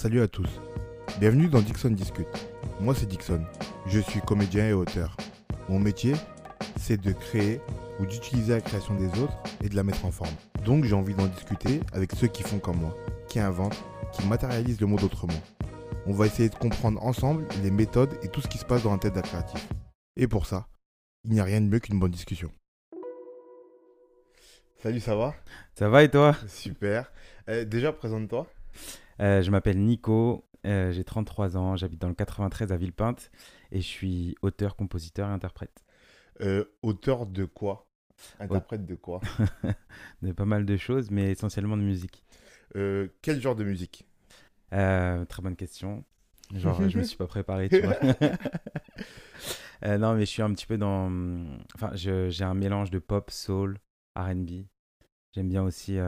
Salut à tous. Bienvenue dans Dixon Discute. Moi c'est Dixon. Je suis comédien et auteur. Mon métier, c'est de créer ou d'utiliser la création des autres et de la mettre en forme. Donc j'ai envie d'en discuter avec ceux qui font comme moi, qui inventent, qui matérialisent le monde autrement. On va essayer de comprendre ensemble les méthodes et tout ce qui se passe dans la tête d'un créatif. Et pour ça, il n'y a rien de mieux qu'une bonne discussion. Salut, ça va? Ça va et toi? Super. Euh, déjà, présente-toi. Euh, Je m'appelle Nico, euh, j'ai 33 ans, j'habite dans le 93 à Villepinte et je suis auteur, compositeur et interprète Euh, auteur de quoi? Interprète de quoi? De pas mal de choses, mais essentiellement de musique. Quel genre de musique? Très bonne question. Genre, je me suis pas préparé, tu vois. Non, mais je suis un petit peu dans. Enfin, j'ai un mélange de pop, soul, RB. J'aime bien aussi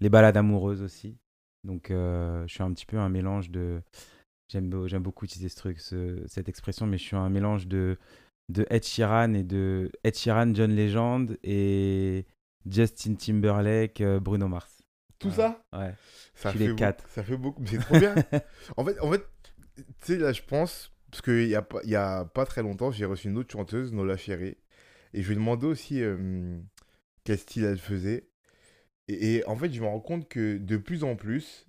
les balades amoureuses aussi. Donc, euh, je suis un petit peu un mélange de. J'aime beau- j'aime beaucoup utiliser ce truc, ce- cette expression, mais je suis un mélange de, de Ed Sheeran et de Ed Sheeran, John Legend et Justin Timberlake, euh, Bruno Mars. Tout ça? Ouais. Ça suis fait les quatre. Ça fait beaucoup. mais C'est trop bien. en fait, en fait tu sais, là, je pense, parce qu'il n'y a, y a pas très longtemps, j'ai reçu une autre chanteuse, Nola Ferré, et je lui ai demandé aussi euh, quel style elle faisait. Et, en fait, je me rends compte que de plus en plus,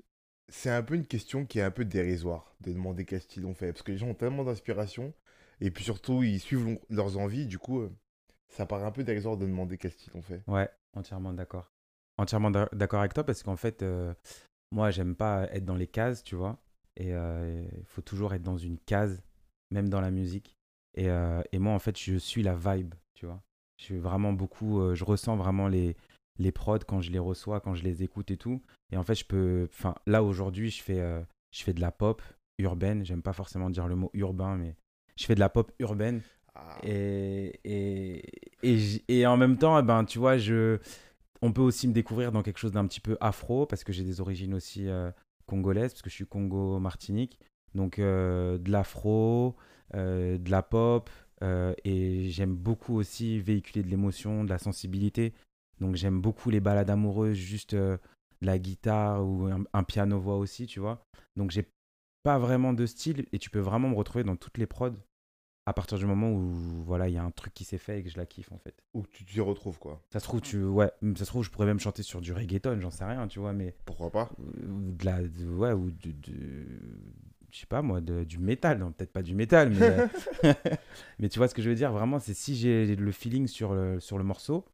c'est un peu une question qui est un peu dérisoire de demander quel style on fait. Parce que les gens ont tellement d'inspiration, et puis surtout, ils suivent leurs envies, du coup, euh, ça paraît un peu dérisoire de demander quel style on fait. Ouais, entièrement d'accord. Entièrement d'a- d'accord avec toi parce qu'en fait, euh, moi, j'aime pas être dans les cases, tu vois. Et euh, il faut toujours être dans une case, même dans la musique. Et, et moi, en fait, je suis la vibe, tu vois. Je suis vraiment beaucoup, je ressens vraiment les, les prods quand je les reçois, quand je les écoute et tout. Et en fait, je peux, enfin, là aujourd'hui, je fais, euh, je fais de la pop urbaine. J'aime pas forcément dire le mot urbain, mais je fais de la pop urbaine. Ah, Et, et, et, et en même temps, eh ben, tu vois, je, on peut aussi me découvrir dans quelque chose d'un petit peu afro, parce que j'ai des origines aussi euh, congolaises, parce que je suis Congo-Martinique. Donc, euh, de l'afro, euh, de la pop, et j'aime beaucoup aussi véhiculer de l'émotion, de la sensibilité. Donc, j'aime beaucoup les balades amoureuses, juste euh, de la guitare ou un, un piano-voix aussi, tu vois. Donc, j'ai pas vraiment de style, et tu peux vraiment me retrouver dans toutes les prods à partir du moment où voilà il y a un truc qui s'est fait et que je la kiffe en fait où tu t'y retrouves, quoi. ça se trouve tu ouais ça se trouve je pourrais même chanter sur du reggaeton j'en sais rien tu vois mais Pourquoi pas? ou de la de- ouais ou de, de- je sais pas moi de- du métal non peut-être pas du métal mais mais tu vois ce que je veux dire? Vraiment c'est si j'ai le feeling sur le sur le morceau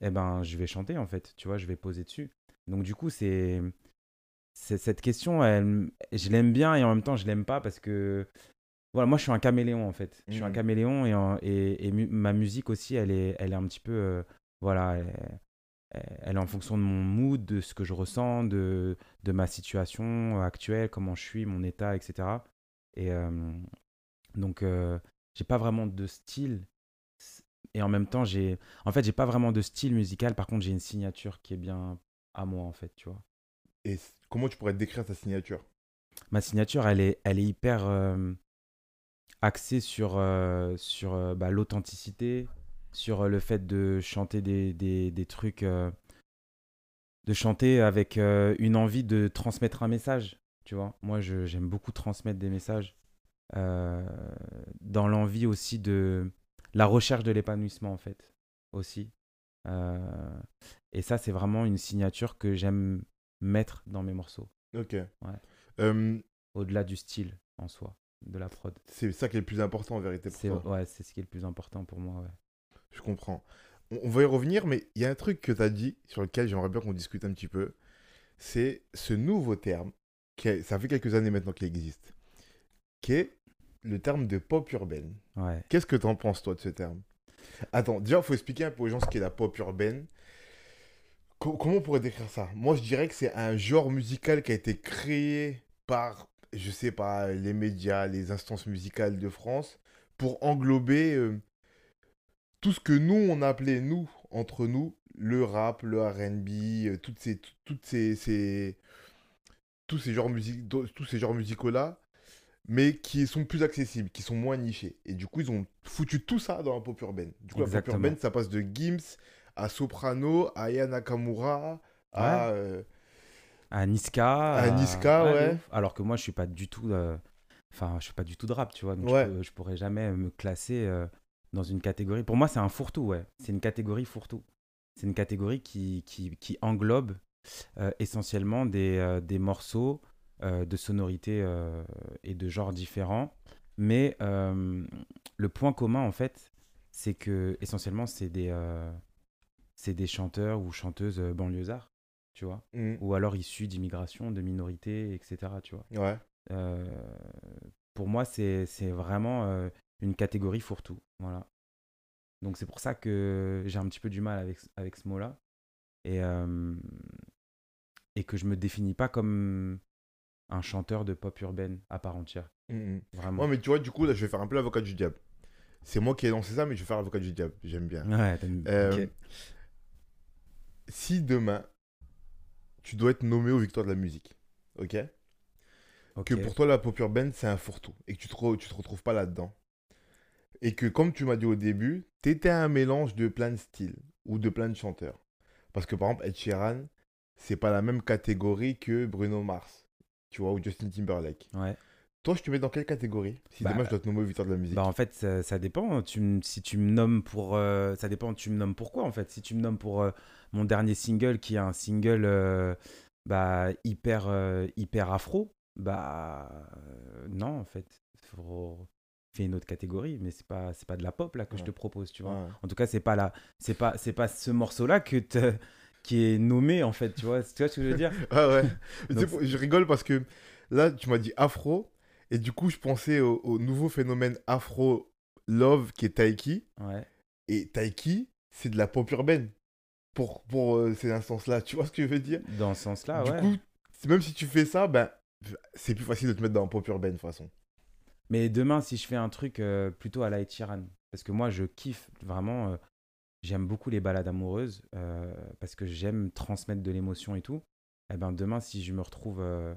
eh ben je vais chanter en fait tu vois je vais poser dessus donc du coup c'est cette question elle, je l'aime bien et en même temps je l'aime pas parce que voilà, moi je suis un caméléon en fait. Je suis un Mhm. caméléon et, en- et, et mu- ma musique aussi, elle est, elle est un petit peu. euh, voilà, elle, elle est en fonction de mon mood, de ce que je ressens, de, de ma situation actuelle, comment je suis, mon état, etc. Et euh, donc, euh, j'ai pas vraiment de style. Et en même temps, j'ai. En fait, j'ai pas vraiment de style musical. Par contre, j'ai une signature qui est bien à moi en fait, tu vois. Et comment tu pourrais décrire ta signature? Ma signature, elle est, elle est hyper euh, axée sur, euh, sur euh, bah, l'authenticité, sur le fait de chanter des, des, des trucs, de chanter avec une envie de transmettre un message. Tu vois, moi, j'aime beaucoup transmettre des messages dans l'envie aussi de la recherche de l'épanouissement, en fait, aussi. Euh, et ça, c'est vraiment une signature que j'aime mettre dans mes morceaux, Ok. Euh, au-delà du style en soi, de la prod. c'est ça qui est le plus important en vérité pour C'est toi. ouais, c'est ce qui est le plus important pour moi. Ouais. Je comprends. On, on va y revenir, mais il y a un truc que tu as dit sur lequel j'aimerais bien qu'on discute un petit peu. C'est ce nouveau terme, qui est- ça fait quelques années maintenant qu'il existe, qui est le terme de pop urbaine. Ouais. Qu'est-ce que tu en penses, toi, de ce terme? Attends, déjà, il faut expliquer un peu aux gens ce qu'est la pop urbaine. Co- comment on pourrait décrire ça? Moi, je dirais que c'est un genre musical qui a été créé par, je sais pas, les médias, les instances musicales de France, pour englober euh, tout ce que nous, on appelait, nous, entre nous, le rap, le R&B, euh, toutes ces, tout- toutes ces, ces- tous ces genres, music- tous ces genres musicaux-là, mais qui sont plus accessibles, qui sont moins nichés. Et du coup, ils ont foutu tout ça dans la pop urbaine. Du coup, la pop Exactement. urbaine, ça passe de Gims à Soprano, à Aya Nakamura, à... euh, à Niska. À Niska, ouais. Alors que moi, je suis pas du tout. euh, Enfin, je suis pas du tout de rap, tu vois. Donc, Ouais. je, peux- je pourrais jamais me classer euh, dans une catégorie. Pour moi, c'est un fourre-tout, ouais. C'est une catégorie fourre-tout. C'est une catégorie qui, qui, qui englobe essentiellement des, des morceaux de sonorités euh, et de genres différents. Mais euh, le point commun, en fait, c'est que essentiellement, c'est des, euh, des chanteurs ou chanteuses euh, banlieusards, tu vois Mm. ou alors issus d'immigration, de minorités, etc. Tu vois. Ouais. Euh, pour moi, c'est c'est vraiment euh, une catégorie fourre-tout. Voilà. Donc c'est pour ça que j'ai un petit peu du mal avec, avec ce mot-là. Et, euh, et que je me définis pas comme un chanteur de pop urbaine à part entière. Mm, mm. Vraiment. Ouais, mais tu vois, du coup, là, je vais faire un peu l'avocat du diable. C'est moi qui ai lancé ça, mais je vais faire l'avocat du diable. J'aime bien. Ouais, t'aimes- Euh, ok. Si demain, tu dois être nommé aux Victoires de la musique, ok? Que pour toi, la pop urbaine, c'est un fourre-tout et que tu te, re- tu te retrouves pas là-dedans. Et que, comme tu m'as dit au début, tu étais un mélange de plein de styles ou de plein de chanteurs. Parce que, par exemple, Ed Sheeran, c'est pas la même catégorie que Bruno Mars, tu vois, ou Justin Timberlake. Ouais. Toi, je te mets dans quelle catégorie? Si Bah, demain, je dois te nommer aux Victoires de la musique. Bah en fait ça, ça dépend. Tu si tu me nommes pour, euh, ça dépend. Tu me nommes pourquoi en fait? Si tu me nommes pour euh, mon dernier single qui est un single euh, bah hyper hyper afro, bah non en fait. Faut faire une autre catégorie, mais c'est pas c'est pas de la pop là que je te propose, tu vois. Ouais. En tout cas c'est pas là, c'est pas c'est pas ce morceau là que qui est nommé en fait, tu vois. Tu vois ce que je veux dire Ah ouais. Donc, je rigole parce que là, tu m'as dit afro. Et du coup, je pensais au, au nouveau phénomène afro love qui est Taiki. Ouais. Et Taiki, c'est de la pop urbaine. Pour, pour euh, ces instances-là. Tu vois ce que je veux dire Dans ce sens-là, Du ouais. coup, c'est- même si tu fais ça, ben, c'est plus facile de te mettre dans la pop urbaine de toute façon. Mais demain, si je fais un truc euh, plutôt à la Sheeran, parce que moi, je kiffe vraiment, euh, j'aime beaucoup les balades amoureuses, euh, parce que j'aime transmettre de l'émotion et tout. Et ben demain, si je me retrouve euh,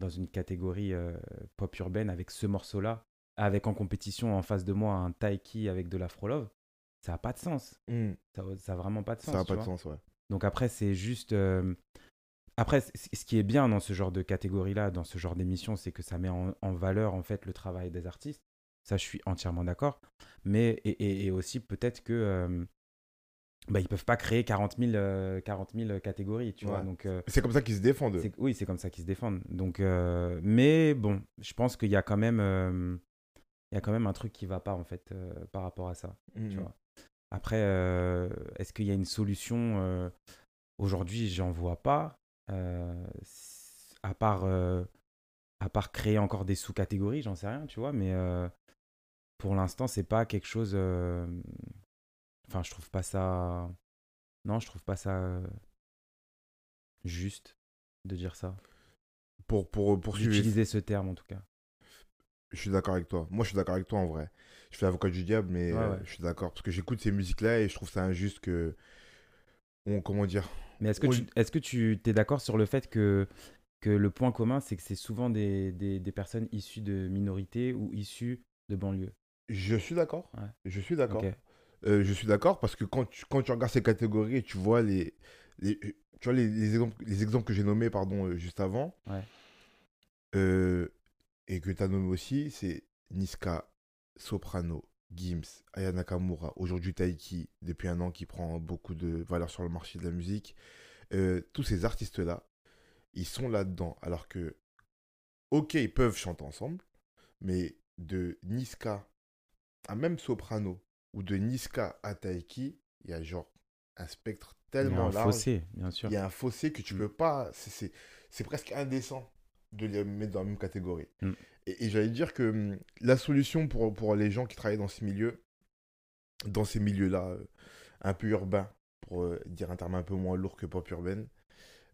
dans une catégorie euh, pop urbaine avec ce morceau-là, avec en compétition en face de moi un Taiki avec de l'Afro-Love, ça n'a pas de sens. Hmm, Ça n'a vraiment pas de sens. ça n'a pas de sens, ouais. Donc après, c'est juste. Après, ce qui est bien dans ce genre de catégorie-là, dans ce genre d'émission, c'est que ça met en, en valeur en fait le travail des artistes. Ça, je suis entièrement d'accord. Mais et, et- et aussi peut-être que bah, ils peuvent pas créer 40 000, euh, 40 000 catégories, tu vois. Donc euh, C'est comme ça qu'ils se défendent. oui, c'est comme ça qu'ils se défendent. Donc, euh, mais bon, je pense qu'il y a quand même, il y a quand même un truc qui va pas en fait par rapport à ça Hmm, tu vois. Après, est-ce qu'il y a une solution Aujourd'hui, j'en vois pas. à part, à part créer encore des sous-catégories, j'en sais rien, tu vois. Mais pour l'instant, c'est pas quelque chose. Euh, Enfin, je trouve pas ça. Non, je trouve pas ça euh, juste de dire ça. Pour, pour poursuivre. D'utiliser ce terme en tout cas. Je suis d'accord avec toi. Moi, je suis d'accord avec toi en vrai. Je fais l'avocat du diable, mais Ouais, euh, ouais. je suis d'accord. Parce que j'écoute ces musiques-là et je trouve ça injuste que. On, comment dire Mais est-ce que, tu, est-ce que tu es d'accord sur le fait que, que le point commun, c'est que c'est souvent des, des, des personnes issues de minorités ou issues de banlieues? Je suis d'accord. Ouais. Je suis d'accord. Euh, je suis d'accord parce que quand tu, quand tu regardes ces catégories et tu vois les, les, tu vois les, les exemples, les exemples que j'ai nommés pardon, euh, juste avant, Ouais. euh, et que tu as nommé aussi, c'est Niska, Soprano, Gims, Aya Nakamura, aujourd'hui Taiki, depuis un an qui prend beaucoup de valeur sur le marché de la musique. Tous ces artistes-là, ils sont là-dedans. Alors que, ok, ils peuvent chanter ensemble, mais de Niska à même Soprano ou de Niska à Taiki, il y a genre un spectre Il y a tellement un large. fossé, bien sûr. Il y a un fossé que tu Mm. peux pas. c'est- presque indécent de les mettre dans la même catégorie. Mm. Et, et j'allais dire que hum, la solution pour, pour les gens qui travaillent dans ce milieu, dans ces milieux-là, euh, un peu urbains, pour euh, dire un terme un peu moins lourd que pop urbaine,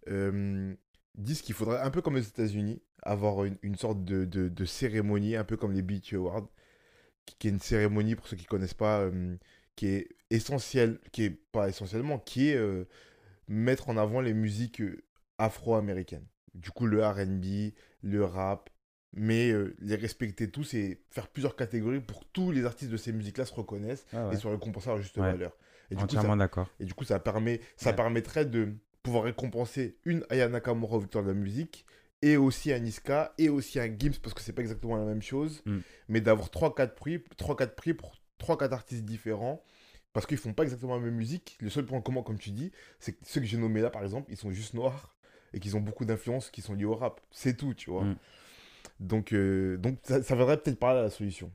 euh, disent qu'il faudrait, un peu comme aux États-Unis, avoir une, une sorte de, de- de cérémonie, un peu comme les BET Awards, qui, est une cérémonie, pour ceux qui ne connaissent pas, euh, qui est essentielle, qui est pas essentiellement, qui est euh, mettre en avant les musiques euh, afro-américaines. Du coup, le RB, le rap, mais euh, les respecter tous et faire plusieurs catégories pour que tous les artistes de ces musiques-là se reconnaissent Ah ouais. et soient récompensés à leur juste Ouais. valeur. Et du, coup, ça, Entièrement d'accord. et du coup, ça, permet, ça Ouais. permettrait de pouvoir récompenser une Aya Nakamura au victoire de la musique et aussi un Niska et aussi un Gims parce que c'est pas exactement la même chose, Mm. mais d'avoir 3-4 prix, 3-4 prix pour 3-4 artistes différents parce qu'ils font pas exactement la même musique. Le seul point commun, comme tu dis, c'est que ceux que j'ai nommés là, par exemple, ils sont juste noirs et qu'ils ont beaucoup d'influences qui sont liées au rap. C'est tout, tu vois. Mm. Donc, euh, donc ça, ça viendrait peut-être par là la solution.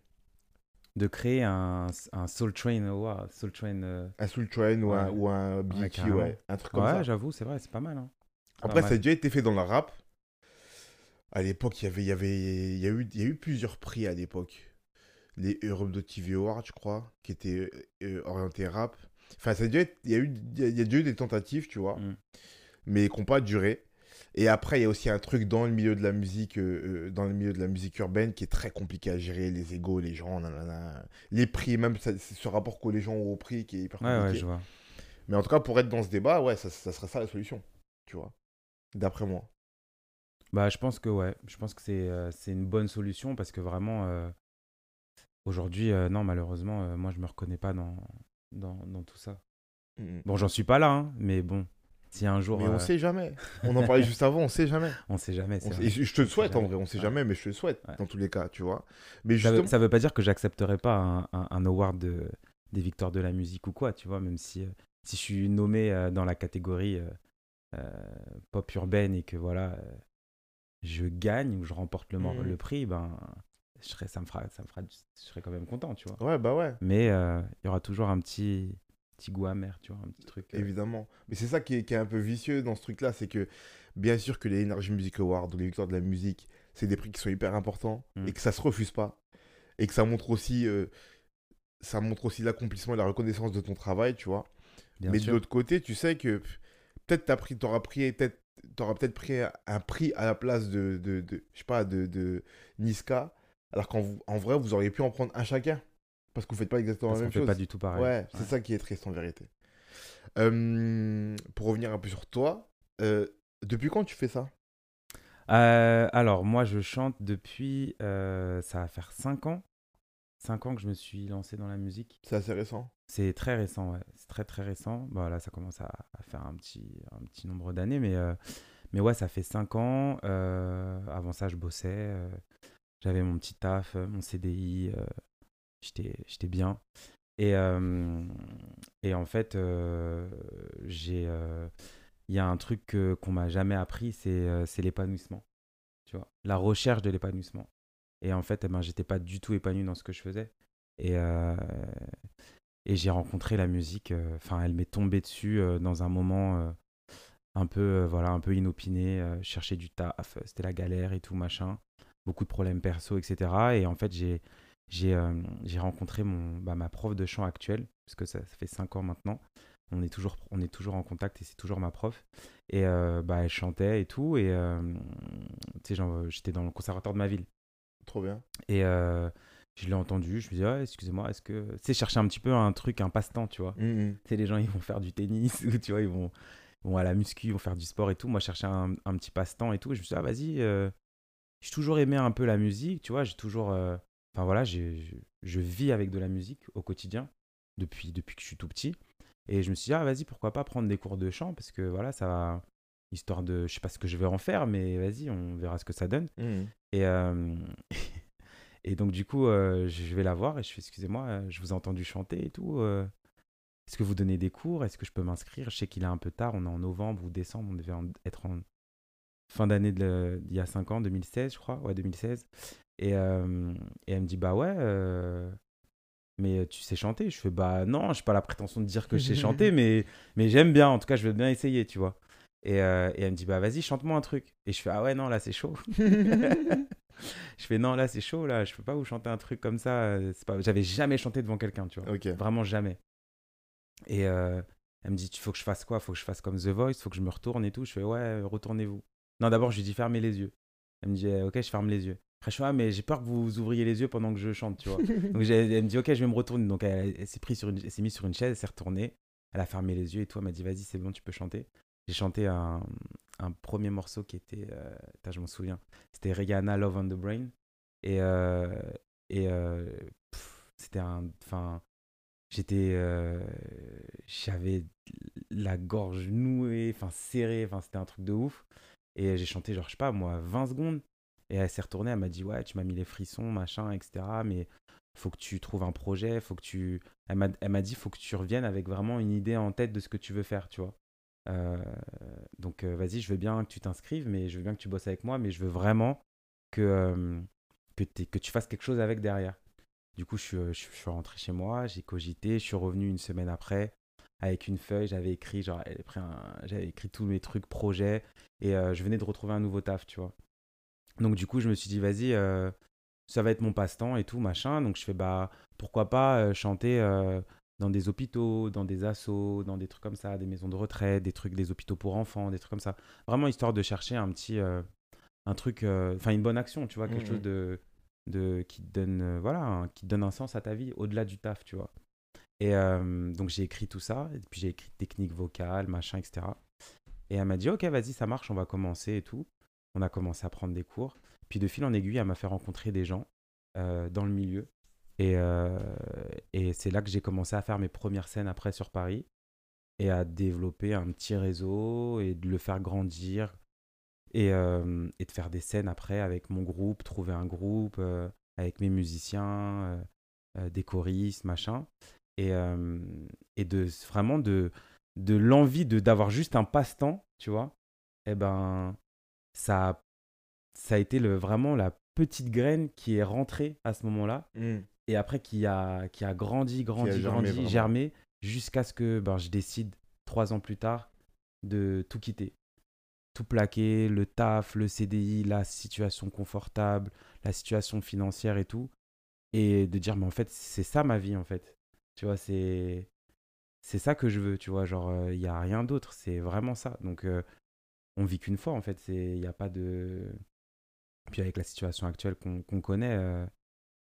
De créer un, un Soul Train Award. Soul Train. euh, Un Soul Train ou un, Ouais. ou un ouais, un truc comme Ouais, ça. j'avoue, c'est vrai, c'est pas mal. hein. Après, mal. ça a déjà été fait dans le rap. À l'époque, il y avait, il y avait, il y a eu, il y a eu plusieurs prix à l'époque. Les Europe de TV Awards, je crois, qui étaient euh, orientés rap. Enfin, ça a il y a eu, il y a- des tentatives, tu vois, Mm. mais qui n'ont pas duré. Et après, il y a aussi un truc dans le milieu de la musique, euh, dans le milieu de la musique urbaine, qui est très compliqué à gérer, les égos, les gens, nanana. les prix, même ça- ce rapport que les gens ont au prix, qui est hyper Ouais, ouais, compliqué. je vois. Mais en tout cas, pour être dans ce débat, ouais, ça, ça serait ça la solution, tu vois, d'après moi. Bah, je pense que ouais, je pense que c'est euh, c'est une bonne solution parce que vraiment, euh, aujourd'hui, euh, non, malheureusement, euh, moi, je me reconnais pas dans, dans, dans tout ça. Mm, mm. Bon, j'en suis pas là, hein, mais bon, si un jour, Mais on euh, sait jamais. On en parlait juste avant, on sait jamais. on sait jamais. c'est On sait- vrai. Et je je te le souhaite en jamais. vrai, on sait Ouais. jamais, mais je te le souhaite Ouais. dans tous les cas, tu vois. Mais Ça veut, justement, ça veut pas dire que j'accepterai pas un, un, un award de, des victoires de la musique ou quoi, tu vois, même si, euh, si je suis nommé euh, dans la catégorie euh, euh, pop urbaine et que voilà, euh, je gagne ou je remporte le, Mhm. le prix, ben, je serais, ça me fera, ça me fera, je serais quand même content, tu vois. ouais, bah ouais, Mais euh, il y aura toujours un petit, petit goût amer, tu vois, un petit truc. euh, évidemment. Mais c'est ça qui est, qui est un peu vicieux dans ce truc-là, c'est que bien sûr que les Energy Music Awards les victoires de la musique, c'est des prix qui sont hyper importants Mm. et que ça se refuse pas. Et que ça montre aussi, euh, ça montre aussi l'accomplissement et la reconnaissance de ton travail, tu vois. bien mais sûr. de l'autre côté, tu sais que peut-être t'auras pris, peut-être, t'auras peut-être pris un prix à la place de, de, de- je sais pas, de, de Niska, alors qu'en en vrai, vous auriez pu en prendre un chacun, parce que vous faites pas exactement parce la même fait chose. pas du tout pareil. ouais, c'est ça qui est triste en vérité. Euh, pour revenir un peu sur toi, euh, depuis quand tu fais ça? Euh, alors, moi, je chante depuis, euh, ça va faire 5 ans. 5 ans que je me suis lancé dans la musique. C'est assez récent. C'est très récent, ouais. C'est très, très récent. Bah, là, ça commence à, à faire un petit, un petit nombre d'années. Mais, euh, mais ouais, ça fait 5 ans. Euh, avant ça, je bossais. euh, J'avais mon petit taf, mon CDI. J'étais j'étais bien. Et, et en fait, j'ai... il y a un truc qu'on m'a jamais appris, c'est c'est l'épanouissement. Tu vois, la recherche de l'épanouissement. Et en fait, eh ben, j'étais pas du tout épanoui dans ce que je faisais. Et, euh, et j'ai rencontré la musique. euh, Enfin, elle m'est tombée dessus euh, dans un moment un peu, voilà, un peu inopiné. cherchais du taf, c'était la galère et tout machin. Beaucoup de problèmes perso, etc. Et en fait, j'ai j'ai j'ai rencontré mon, bah, ma prof de chant actuelle, parce que ça, fait 5 ans maintenant. On est, toujours, on est toujours en contact et c'est toujours ma prof. Et bah, elle chantait et tout. Et tu j'étais dans le conservatoire de ma ville. Trop bien. Et euh, je l'ai entendu. Je me dis, ouais, excusez-moi, est-ce que. Sais, chercher un petit peu un truc, un passe-temps, tu vois. Tu sais, les gens, ils vont faire du tennis, ou tu vois, ils vont, vont à la muscu, ils vont faire du sport et tout. Moi, je cherchais un, un petit passe-temps et tout. Et je me suis dit, ah, vas-y, euh, j'ai toujours aimé un peu la musique, tu vois. J'ai toujours. euh, Enfin, voilà, j'ai- je, je vis avec de la musique au quotidien depuis, depuis que je suis tout petit. Et je me suis dit, ah, vas-y, pourquoi pas prendre des cours de chant parce que voilà, ça va. Histoire de. Je sais pas ce que je vais en faire, mais vas-y, on verra ce que ça donne. Mhm. Et, euh, et donc, du coup, euh, je vais la voir et je fais Excusez-moi, euh, je vous ai entendu chanter et tout. euh, Est-ce que vous donnez des cours? Est-ce que je peux m'inscrire? Je sais qu'il est un peu tard, on est en novembre ou décembre, on devait en- être en fin d'année d'il y a 5 ans, 2016, je crois. Ouais, 2016. Et, et elle me dit Bah ouais, mais tu sais chanter? Je fais Bah non, je n'ai pas la prétention de dire que je sais chanter, mais, mais j'aime bien. En tout cas, je veux bien essayer, tu vois. Et, euh, et elle me dit Bah vas-y, chante-moi un truc. Et je fais Ah ouais, non, là, c'est chaud. je fais non là c'est chaud là je peux pas vous chanter un truc comme ça euh, c'est pas j'avais jamais chanté devant quelqu'un tu vois. Vraiment jamais. Et euh, elle me dit tu faut que je fasse quoi? Faut que je fasse comme The Voice faut que je me retourne et tout. Je fais ouais retournez-vous. Non d'abord je lui dis fermez les yeux. Elle me dit eh, ok je ferme les yeux. Après je fais ah mais j'ai peur que vous ouvriez les yeux pendant que je chante tu vois. Donc elle me dit ok je vais me retourner. Donc elle, elle s'est pris sur une elle s'est mise sur une chaise elle s'est retournée. Elle a fermé les yeux et tout. Elle m'a dit vas-y c'est bon tu peux chanter j'ai chanté un, premier morceau qui était euh, je m'en souviens c'était Rihanna Love on the Brain et euh, euh, c'était un enfin j'étais j'avais la gorge nouée, enfin serrée, enfin c'était un truc de ouf. Et j'ai chanté, genre, je sais pas, moi, 20 secondes. Et elle s'est retournée, elle m'a dit, ouais, tu m'as mis les frissons, machin, etc. Mais faut que tu trouves un projet, faut que tu. Elle m'a dit, faut que tu reviennes avec vraiment une idée en tête de ce que tu veux faire, tu vois. Euh, donc, euh, vas-y, je veux bien que tu t'inscrives, mais je veux bien que tu bosses avec moi, mais je veux vraiment que, euh, que, tu fasses quelque chose avec derrière. Du coup, je suis rentré chez moi, j'ai cogité, je suis revenu une semaine après avec une feuille, j'avais écrit, genre, j'avais écrit tous mes trucs, projets, et je venais de retrouver un nouveau taf, tu vois. Donc, du coup, je me suis dit, vas-y, ça va être mon passe-temps et tout, machin. Donc, je fais, bah, pourquoi pas chanter dans des hôpitaux, dans des assos, dans des trucs comme ça, des maisons de retraite, des trucs, des hôpitaux pour enfants, des trucs comme ça. Vraiment histoire de chercher un petit, un truc, enfin une bonne action, tu vois, quelque mmh chose de, de qui te donne, voilà, qui donne un sens à ta vie au-delà du taf, tu vois. Et donc j'ai écrit tout ça, et puis j'ai écrit technique vocale, machin, etc. Et elle m'a dit, ok, vas-y, ça marche, on va commencer et tout. On a commencé à prendre des cours. Puis de fil en aiguille, elle m'a fait rencontrer des gens dans le milieu et, euh, et c'est là que j'ai commencé à faire mes premières scènes après sur Paris et à développer un petit réseau et de le faire grandir et, euh, de faire des scènes après avec mon groupe, trouver un groupe euh, avec mes musiciens, des choristes, machin. Et, de vraiment de, de l'envie d'avoir juste un passe-temps, tu vois. Eh ben ça ça a été vraiment la petite graine qui est rentrée à ce moment-là. Mmh et après qui a, qui a grandi, grandi, grandi, germé, jusqu'à ce que ben, je décide, trois ans plus tard, de tout quitter. Tout plaquer, le taf, le CDI, la situation confortable, la situation financière et tout. Et de dire, mais en fait, c'est ça ma vie, en fait. Tu vois, c'est c'est ça que je veux, tu vois. Genre, il euh, n'y a rien d'autre, c'est vraiment ça. Donc, euh, on vit qu'une fois, en fait. Il n'y a pas de. Puis avec la situation actuelle qu'on connaît, euh,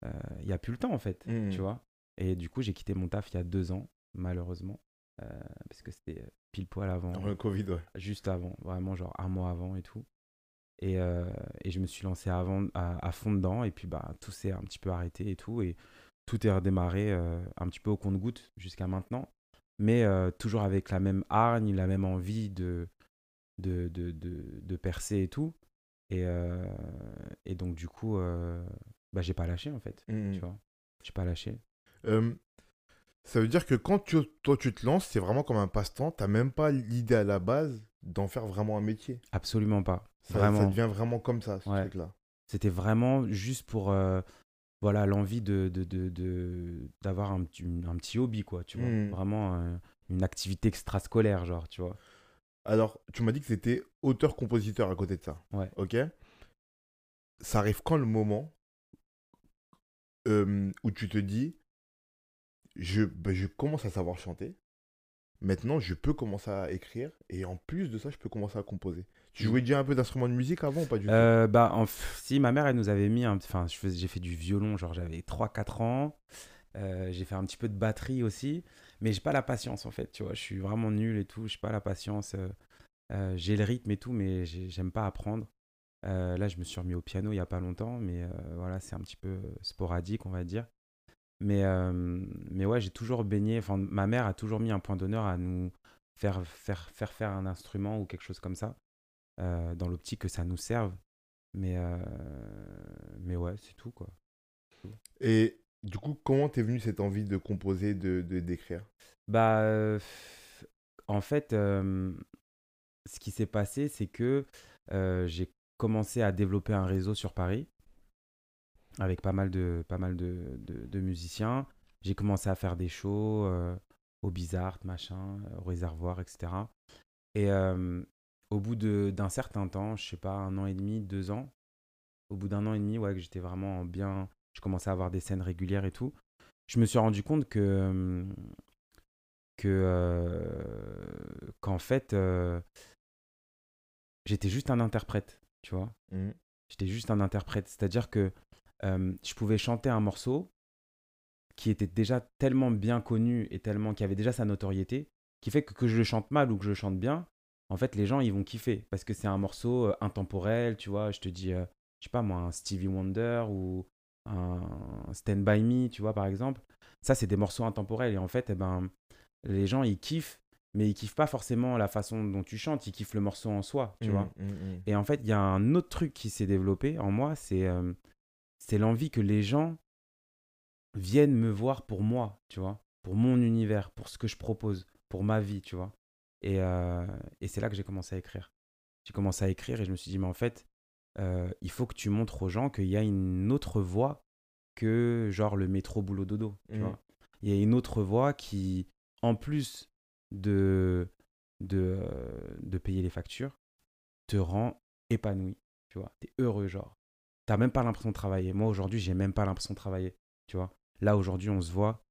il euh, n'y a plus le temps en fait, mmh. tu vois. Et du coup, j'ai quitté mon taf il y a deux ans, malheureusement, euh, parce que c'était euh, pile poil avant. le Covid, ouais. Juste avant, vraiment genre un mois avant et tout. Et, et je me suis lancé avant, à, fond dedans, et puis bah, tout s'est un petit peu arrêté et tout, et tout est redémarré un petit peu au compte-goutte jusqu'à maintenant, mais toujours avec la même hargne, la même envie de, de, de, de, de percer et tout. Et, et donc, du coup, bah, j'ai pas lâché en fait. Mmh tu vois, j'ai pas lâché. ça veut dire que quand tu, toi tu te lances, c'est vraiment comme un passe-temps. T'as même pas l'idée à la base d'en faire vraiment un métier. Absolument pas. Ça, vraiment. ça devient vraiment comme ça, ce truc-là. C'était vraiment juste pour euh, voilà l'envie de d'avoir un, un, petit hobby quoi, tu vois. Mmh. Vraiment euh, une activité extrascolaire genre, tu vois. Alors, tu m'as dit que c'était auteur-compositeur à côté de ça. Ouais. Ok. Ça arrive quand le moment où tu te dis, je, ben, je commence à savoir chanter. Maintenant, je peux commencer à écrire et en plus de ça, je peux commencer à composer. Tu mmh. jouais déjà un peu d'instruments de musique avant ou pas du tout? Euh, bah, Si, ma mère, elle nous avait mis. Enfin, j'ai fait du violon, genre j'avais 3-4 ans. Euh, j'ai fait un petit peu de batterie aussi. Mais j'ai pas la patience en fait, tu vois. Je suis vraiment nul et tout. J'ai pas la patience. Euh, j'ai le rythme et tout, mais j'aime pas apprendre. Euh, là, je me suis remis au piano il n'y a pas longtemps, mais euh, voilà, c'est un petit peu sporadique, on va dire. Mais, euh, mais ouais, j'ai toujours baigné. Enfin, ma mère a toujours mis un point d'honneur à nous faire, faire, faire faire un instrument ou quelque chose comme ça, dans l'optique que ça nous serve. Mais, mais ouais, c'est tout, quoi. Et du coup, comment t'es venu cette envie de composer, de d'écrire? Bah, en fait, ce qui s'est passé, c'est que j'ai commencé à développer un réseau sur Paris avec pas mal de, pas mal de, musiciens. J'ai commencé à faire des shows euh, au Bizarre, machin, au Réservoir, etc. Et euh, au bout d'un certain temps, je sais pas, un an et demi, deux ans, au bout d'un an et demi, ouais, que j'étais vraiment bien, je commençais à avoir des scènes régulières et tout, je me suis rendu compte que, que euh, qu'en fait, j'étais juste un interprète tu vois? Mmh. J'étais juste un interprète. C'est-à-dire que je pouvais chanter un morceau qui était déjà tellement bien connu et tellement qui avait déjà sa notoriété, qui fait que que je le chante mal ou que je le chante bien, en fait, les gens, ils vont kiffer parce que c'est un morceau intemporel, tu vois. Je te dis, je sais pas moi, un Stevie Wonder ou un Stand By Me, tu vois, par exemple. Ça, c'est des morceaux intemporels et en fait, eh ben, les gens, ils kiffent mais ils kiffent pas forcément la façon dont tu chantes, ils kiffent le morceau en soi, tu Mm, vois. mm, mm. Et en fait, il y a un autre truc qui s'est développé en moi, c'est euh, c'est l'envie que les gens viennent me voir pour moi, tu vois, pour mon univers, pour ce que je propose, pour ma vie, tu vois. Et, euh, et c'est là que j'ai commencé à écrire. J'ai commencé à écrire et je me suis dit, mais en fait, euh, il faut que tu montres aux gens qu'il y a une autre voie que genre le métro boulot dodo, tu vois. Il y a une autre voie qui, en plus de, de, euh, de payer les factures, te rend épanoui, tu vois. T'es heureux, genre. T'as même pas l'impression de travailler. Moi, aujourd'hui, j'ai même pas l'impression de travailler, tu vois. Là, aujourd'hui, on se voit,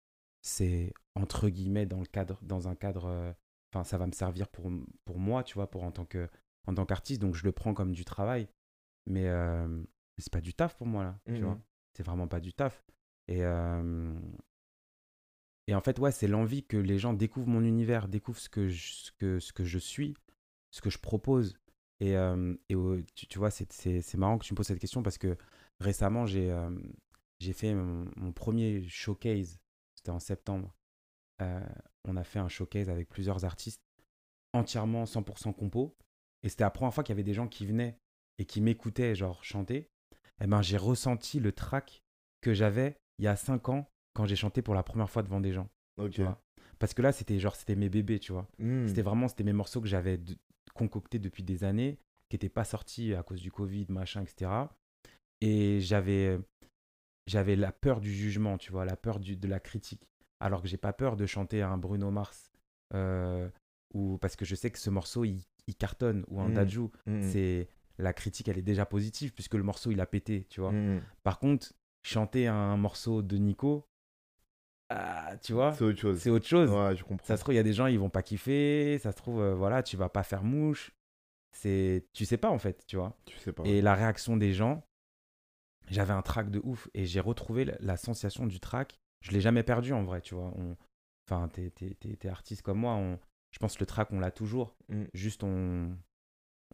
c'est entre guillemets dans le cadre, dans un cadre, euh, enfin, ça va me servir pour, pour moi, tu vois, pour en tant que, en tant qu'artiste, donc je le prends comme du travail. Mais euh, c'est pas du taf pour moi, là, tu vois. C'est vraiment pas du taf. Et, euh, et en fait, ouais, c'est l'envie que les gens découvrent mon univers, découvrent ce que je, ce que, ce que je suis, ce que je propose. Et, euh, et tu, tu vois, c'est- marrant que tu me poses cette question parce que récemment, j'ai euh, j'ai fait mon, premier showcase. C'était en septembre. Euh, on a fait un showcase avec plusieurs artistes, entièrement 100% compo. Et c'était la première fois qu'il y avait des gens qui venaient et qui m'écoutaient, genre, chanter. Et ben, j'ai ressenti le track que j'avais il y a 5 ans quand j'ai chanté pour la première fois devant des gens. Parce que là, c'était genre, c'était mes bébés, tu vois. Mm. C'était vraiment, c'était mes morceaux que j'avais de- concoctés depuis des années, qui n'étaient pas sortis à cause du Covid, machin, etc. Et j'avais, j'avais la peur du jugement, tu vois, la peur du, de la critique. Alors que j'ai pas peur de chanter un Bruno Mars, euh, ou parce que je sais que ce morceau, il, il cartonne, ou un Mm. Dadju. Mm, mm. C'est la critique, elle est déjà positive puisque le morceau, il a pété, tu vois. Mm, mm. Par contre, chanter un morceau de Nico, ah, tu vois, C'est autre chose. c'est autre chose. Ouais, je comprends. Ça se trouve, il y a des gens, ils vont pas kiffer. Ça se trouve, euh, voilà, tu vas pas faire mouche. C'est, tu sais pas en fait, tu vois. Tu sais pas. Et la réaction des gens, j'avais un track de ouf et j'ai retrouvé la, la sensation du track. Je l'ai jamais perdu en vrai, tu vois. On... Enfin, t'es, t'es- artiste comme moi. On... Je pense que le track, on l'a toujours. Mm. Juste, on...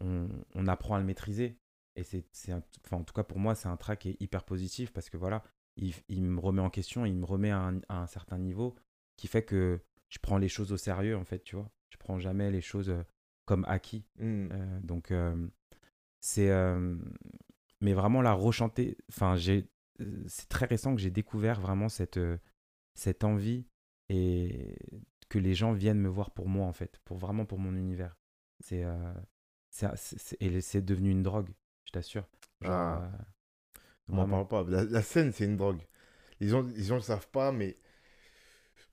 on, on apprend à le maîtriser. Et c'est, c'est un- enfin, en tout cas, pour moi, c'est un track qui est hyper positif parce que voilà, il, il me remet en question, il me remet à un, à un certain niveau qui fait que je prends les choses au sérieux, en fait, tu vois? Je prends jamais les choses comme acquis. Mm. Euh, donc, euh, c'est. euh, mais vraiment, la rechanter. Enfin, j'ai. C'est très récent que j'ai découvert vraiment cette, cette envie et que les gens viennent me voir pour moi, en fait, pour vraiment pour mon univers. C'est. c'est- devenu une drogue, je t'assure. Genre, Ah. On m'en parle pas. La, la scène, c'est une drogue. Les gens, les gens ne savent pas, mais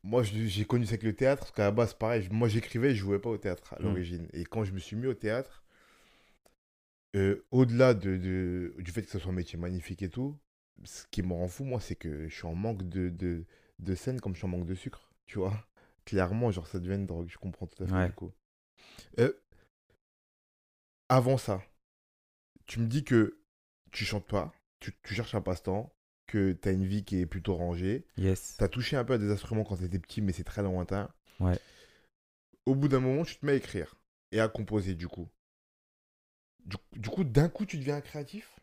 moi, j'ai connu ça avec le théâtre, parce qu'à la base, pareil, moi, j'écrivais, je jouais pas au théâtre à Mm. l'origine. Et quand je me suis mis au théâtre, euh, au-delà de, de- du fait que ce soit un métier magnifique et tout, ce qui me rend fou, moi, c'est que je suis en manque de, de, de scène comme je suis en manque de sucre, tu vois. Clairement, genre, ça devient une drogue, je comprends tout à fait, Ouais. du coup. Euh, avant ça, tu me dis que tu chantes pas, tu, tu cherches un passe-temps, que tu as une vie qui est plutôt rangée. Yes. Tu as touché un peu à des instruments quand tu étais petit, mais c'est très lointain. Ouais. Au bout d'un moment, tu te mets à écrire et à composer, du coup. Du, du coup, d'un coup, tu deviens créatif?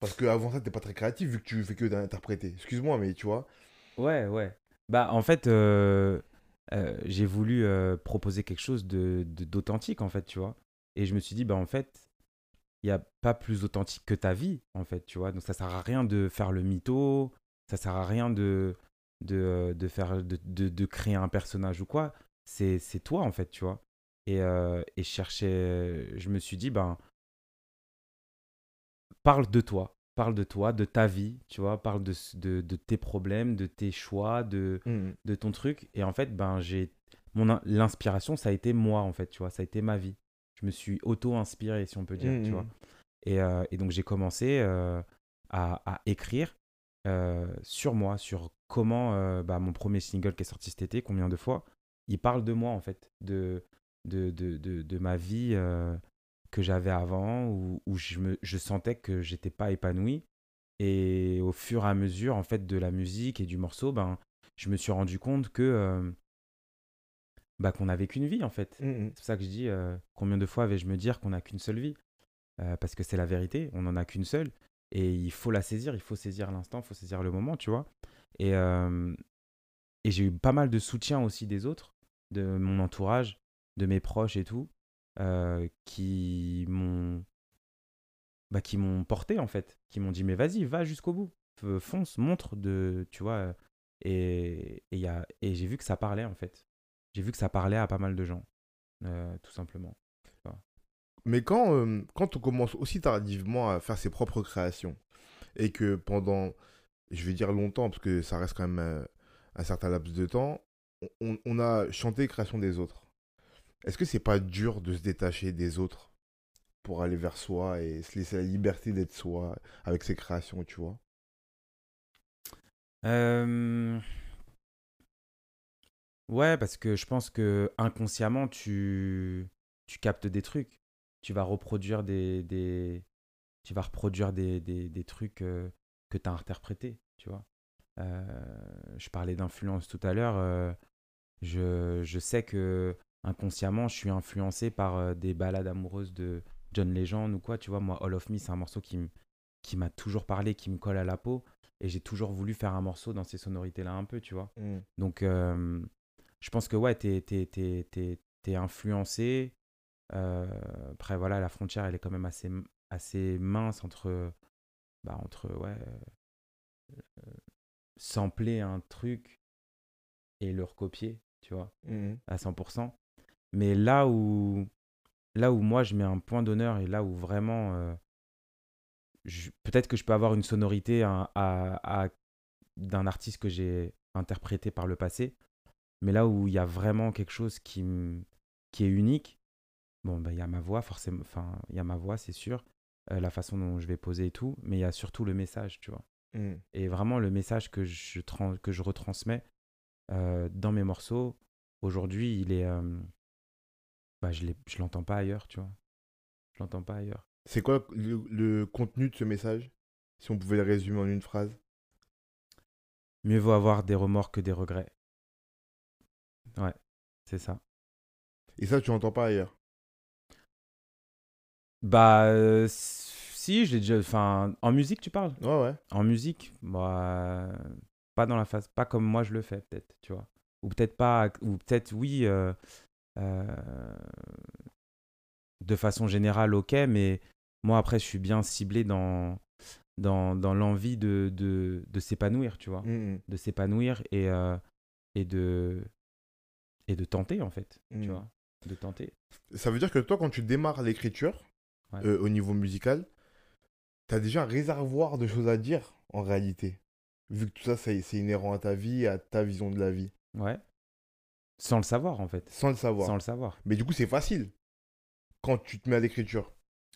Parce qu'avant ça, tu pas très créatif vu que tu fais que d'interpréter. Excuse-moi, mais tu vois. Ouais, ouais. Bah, en fait, euh, euh, j'ai voulu euh, proposer quelque chose de de- d'authentique, en fait, tu vois. Et je me suis dit, bah, en fait, il n'y a pas plus authentique que ta vie, en fait, tu vois. Donc, ça sert à rien de faire le mytho, ça sert à rien de, de, euh, de faire, de, de, de créer un personnage ou quoi. C'est c'est toi, en fait, tu vois. Et, euh, et je cherchais, je me suis dit, ben, parle de toi, parle de toi, de ta vie, tu vois, parle de, de, de tes problèmes, de tes choix, de, Mhm. de ton truc. Et en fait, ben, j'ai mon l'inspiration, ça a été moi, en fait, tu vois, ça a été ma vie. Je me suis auto-inspiré, si on peut dire, tu Mhm. vois. Et, euh, et donc, j'ai commencé euh, à, à écrire euh, sur moi, sur comment bah, mon premier single qui est sorti cet été, combien de fois, il parle de moi, en fait, de, de, de, de, de ma vie que j'avais avant, où, où je, me, je sentais que j'étais pas épanoui. Et au fur et à mesure, en fait, de la musique et du morceau, ben, je me suis rendu compte que bah, qu'on n'avait qu'une vie, en fait. Mhm. C'est pour ça que je dis euh, combien de fois vais-je me dire qu'on n'a qu'une seule vie? Euh, Parce que c'est la vérité, on n'en a qu'une seule. Et il faut la saisir, il faut saisir l'instant, il faut saisir le moment, tu vois. Et, euh, et j'ai eu pas mal de soutien aussi des autres, de mon entourage, de mes proches et tout, qui m'ont bah, qui m'ont porté en fait, qui m'ont dit mais vas-y, va jusqu'au bout, fonce, montre de, tu vois, et et, y a, et j'ai vu que ça parlait en fait, j'ai vu que ça parlait à pas mal de gens, euh, tout simplement. Mais quand, euh, quand on commence aussi tardivement à faire ses propres créations, et que pendant, je vais dire longtemps, parce que ça reste quand même euh, un certain laps de temps, on, on a chanté création des autres. Est-ce que c'est pas dur de se détacher des autres pour aller vers soi et se laisser la liberté d'être soi avec ses créations, tu vois? Ouais, parce que je pense que inconsciemment, tu, tu captes des trucs. Tu vas reproduire des, des, tu vas reproduire des, des, des trucs euh, que tu as interprétés, tu vois. Euh, je parlais d'influence tout à l'heure. euh, je, je sais que inconsciemment, je suis influencé par des balades amoureuses de John Legend ou quoi. Tu vois, moi, All of Me, c'est un morceau qui, qui m'a toujours parlé, qui me colle à la peau. Et j'ai toujours voulu faire un morceau dans ces sonorités-là un peu, tu vois. Donc, euh, je pense que ouais, t'es, t'es influencé. Euh, après, voilà, la frontière, elle est quand même assez, assez mince entre, bah, entre ouais, euh, sampler un truc et le recopier, tu vois, Mhm. à 100%. Mais là où, là où moi, je mets un point d'honneur et là où vraiment, euh, peut-être que je peux avoir une sonorité à- à- à- d'un artiste que j'ai interprété par le passé, mais là où il y a vraiment quelque chose qui, qui est unique, bon, bah, il y a ma voix, forcément, enfin, il y a ma voix, c'est sûr, euh, la façon dont je vais poser et tout, mais il y a surtout le message, tu vois. Mhm. Et vraiment, le message que je, que je retransmets euh, dans mes morceaux, aujourd'hui, il est. euh, bah, je je l'entends pas ailleurs, tu vois. Je l'entends pas ailleurs. C'est quoi le, le contenu de ce message Si on pouvait le résumer en une phrase? Mieux vaut avoir des remords que des regrets. Ouais, c'est ça. Et ça, tu n'entends pas ailleurs? Bah, euh, si, j'ai déjà. Enfin, en musique, tu parles? Ouais, ouais. En musique, bah, pas dans la phase, pas comme moi je le fais, peut-être, tu vois. Ou peut-être pas, ou peut-être oui, euh, euh, de façon générale, ok, mais moi après, je suis bien ciblé dans, dans, dans l'envie de, de, de s'épanouir, tu vois. Mhm. De s'épanouir et, euh, et, de, et de tenter, en fait, tu Mhm. vois. De tenter. Ça veut dire que toi, quand tu démarres l'écriture, Ouais. euh, au niveau musical, tu as déjà un réservoir de choses à dire, en réalité. Vu que tout ça, c'est c'est inhérent à ta vie, à ta vision de la vie. Ouais. Sans le savoir, en fait. Sans le savoir. Sans le savoir. Mais du coup, c'est facile. Quand tu te mets à l'écriture.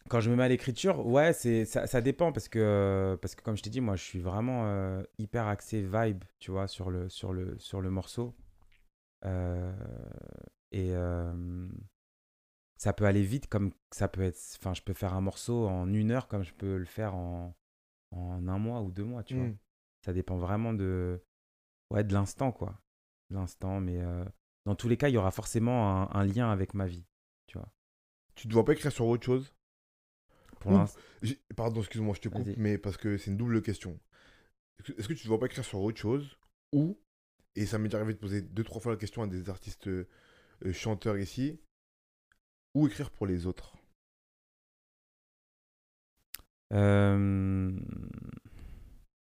Quand je me mets à l'écriture, ouais, c'est ça, ça dépend parce que parce que comme je t'ai dit, moi, je suis vraiment euh, hyper axé vibe, tu vois, sur le sur le sur le morceau. Euh, et ça peut aller vite, comme ça peut être. Enfin, je peux faire un morceau en une heure, comme je peux le faire en en un mois ou deux mois, tu vois. Mhm. Ça dépend vraiment de ouais de l'instant, quoi, De l'instant. Mais dans tous les cas, il y aura forcément un, un lien avec ma vie, tu vois. Tu ne dois pas écrire sur autre chose? Pour l'instant. Pardon, excuse-moi, je te coupe, mais parce que c'est une double question. Est-ce que- est-ce que tu ne dois pas écrire sur autre chose Ou, et ça m'est déjà arrivé de poser deux, trois fois la question à des artistes euh, euh, chanteurs ici, ou écrire pour les autres? Euh,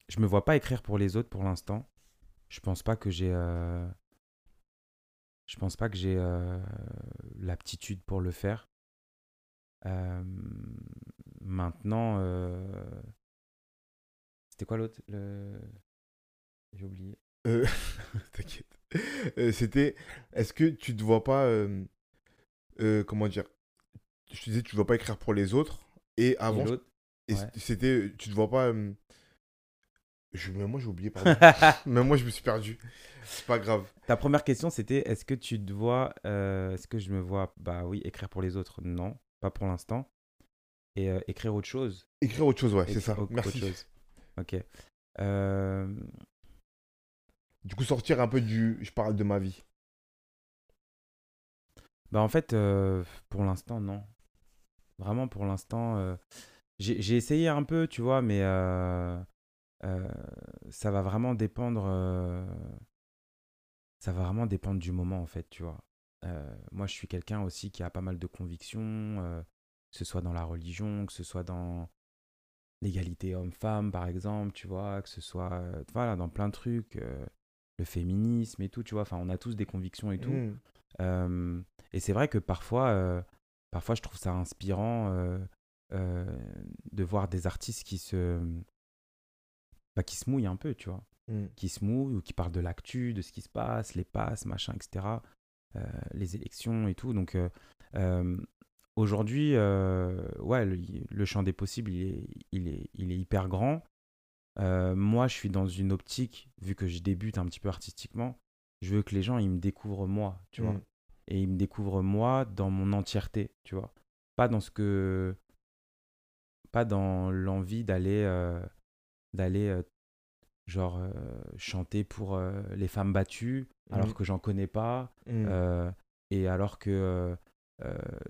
Je me vois pas écrire pour les autres pour l'instant. Je pense pas que j'ai. euh, Je pense pas que j'ai l'aptitude pour le faire. Maintenant, c'était quoi l'autre? Le... J'ai oublié. Euh. Euh, C'était, est-ce que tu te vois pas, euh, euh, comment dire, je te disais, tu ne pas écrire pour les autres, et avant, et ouais. c'était, tu te vois pas, je, même moi j'ai oublié, pardon. même moi je me suis perdu. C'est pas grave. Ta première question, c'était est-ce que tu te vois. euh, est-ce que je me vois. Bah oui, écrire pour les autres? Non, pas pour l'instant. Et euh, écrire autre chose? Écrire autre chose, ouais, c'est ça. autre Merci. chose. Ok. Euh, Du coup, sortir un peu du, je parle de ma vie. Bah en fait, euh, pour l'instant, non. Vraiment, pour l'instant, euh, j'ai essayé un peu, tu vois, mais euh, ça va vraiment dépendre. ça va vraiment dépendre du moment, en fait, tu vois. moi, je suis quelqu'un aussi qui a pas mal de convictions, que ce soit dans la religion, que ce soit dans l'égalité homme-femme, par exemple, tu vois, que ce soit voilà, dans plein de trucs, le féminisme et tout, tu vois. Enfin, on a tous des convictions et tout. Mm. Euh, et c'est vrai que parfois, euh, parfois, je trouve ça inspirant euh, de voir des artistes qui se, bah, qui se mouillent un peu, tu vois Mm. qui se mouillent ou qui parlent de l'actu, de ce qui se passe, les passes, machin, etc. les élections et tout. Donc aujourd'hui, ouais, le, le champ des possibles, il est, il est, il est hyper grand. Euh, moi, je suis dans une optique, vu que je débute un petit peu artistiquement, je veux que les gens, ils me découvrent moi, tu vois. Mm. Et ils me découvrent moi dans mon entièreté, tu vois. Pas dans ce que... Pas dans l'envie d'aller... euh, d'aller euh, genre chanter pour les femmes battues alors Mhm. que j'en connais pas Mm. et alors que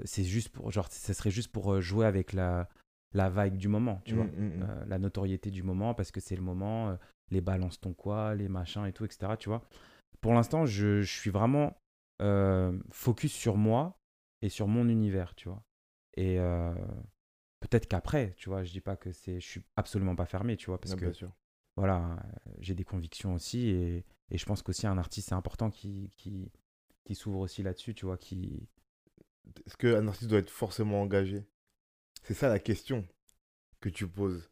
c'est juste pour genre ça serait juste pour jouer avec la la vibe du moment tu vois Mm, mm, mm. Euh, la notoriété du moment parce que c'est le moment euh, les balances ton quoi les machins et tout etc tu vois pour l'instant je, je suis vraiment euh, focus sur moi et sur mon univers tu vois et peut-être qu'après tu vois je dis pas que c'est je suis absolument pas fermé tu vois parce que bien sûr. voilà, j'ai des convictions aussi et, et je pense qu'aussi un artiste c'est important qui, qui, qui s'ouvre aussi là-dessus, tu vois, qui... Est-ce qu'un artiste doit être forcément engagé? C'est ça la question que tu poses.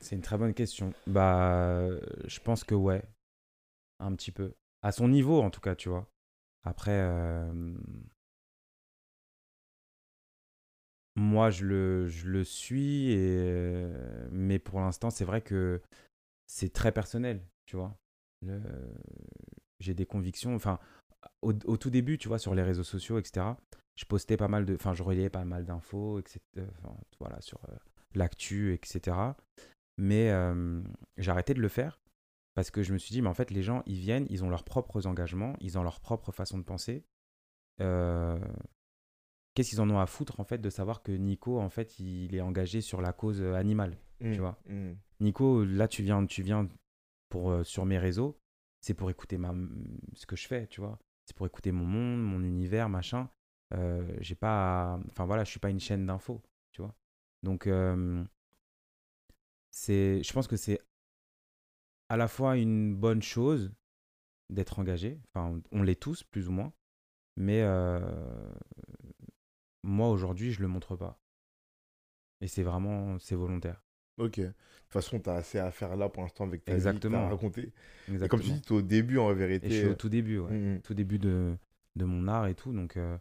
C'est une très bonne question. Bah, je pense que ouais, un petit peu. À son niveau en tout cas, tu vois. Après, euh, moi je le, suis, euh, mais pour l'instant c'est vrai que c'est très personnel, tu vois. J'ai des convictions, enfin, au tout début, tu vois, sur les réseaux sociaux, etc., je postais pas mal de, enfin, je relayais pas mal d'infos, etc., enfin, voilà, sur euh, l'actu, etc. Mais euh, j'ai arrêté de le faire parce que je me suis dit, mais en fait, les gens, ils viennent, ils ont leurs propres engagements, ils ont leur propre façon de penser. Euh, Qu'est-ce qu'ils en ont à foutre, en fait, de savoir que Nico, en fait, il est engagé sur la cause euh, animale Mm, vois? mm. Nico, là, tu viens, tu viens pour, euh, sur mes réseaux, c'est pour écouter ma, ce que je fais, tu vois? C'est pour écouter mon monde, mon univers, machin. Euh, j'ai pas, à- enfin voilà, je suis pas une chaîne d'infos, tu vois. Donc, euh, c'est, je pense que c'est à la fois une bonne chose d'être engagé. Enfin, on l'est tous, plus ou moins. Mais euh, moi, aujourd'hui, je le montre pas. Et c'est vraiment, c'est volontaire. Ok. De toute façon, tu as assez à faire là pour l'instant avec ta vie Exactement. que t'as raconté. Et Exactement. comme tu dis, tu es au début en Et vérité. je suis au tout début, ouais. Mm, mm. Tout début de, de mon art et tout. Donc, euh,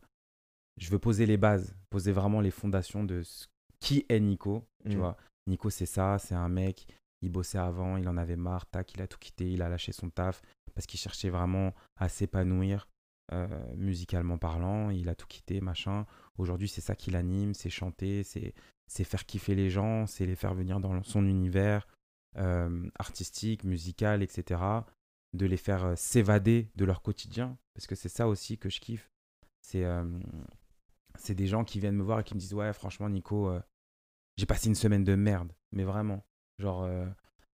je veux poser les bases, poser vraiment les fondations de ce- qui est Nico. Tu Mm. vois, Nico, c'est ça, c'est un mec. Il bossait avant, il en avait marre, tac, il a tout quitté, il a lâché son taf parce qu'il cherchait vraiment à s'épanouir euh, musicalement parlant. Il a tout quitté, machin. Aujourd'hui, c'est ça qui l'anime, c'est chanter, c'est c'est faire kiffer les gens, c'est les faire venir dans son univers euh, artistique, musical, etc. De les faire euh, s'évader de leur quotidien, parce que c'est ça aussi que je kiffe. C'est c'est des gens qui viennent me voir et qui me disent Ouais, franchement, Nico, euh, j'ai passé une semaine de merde, mais vraiment. Genre, euh,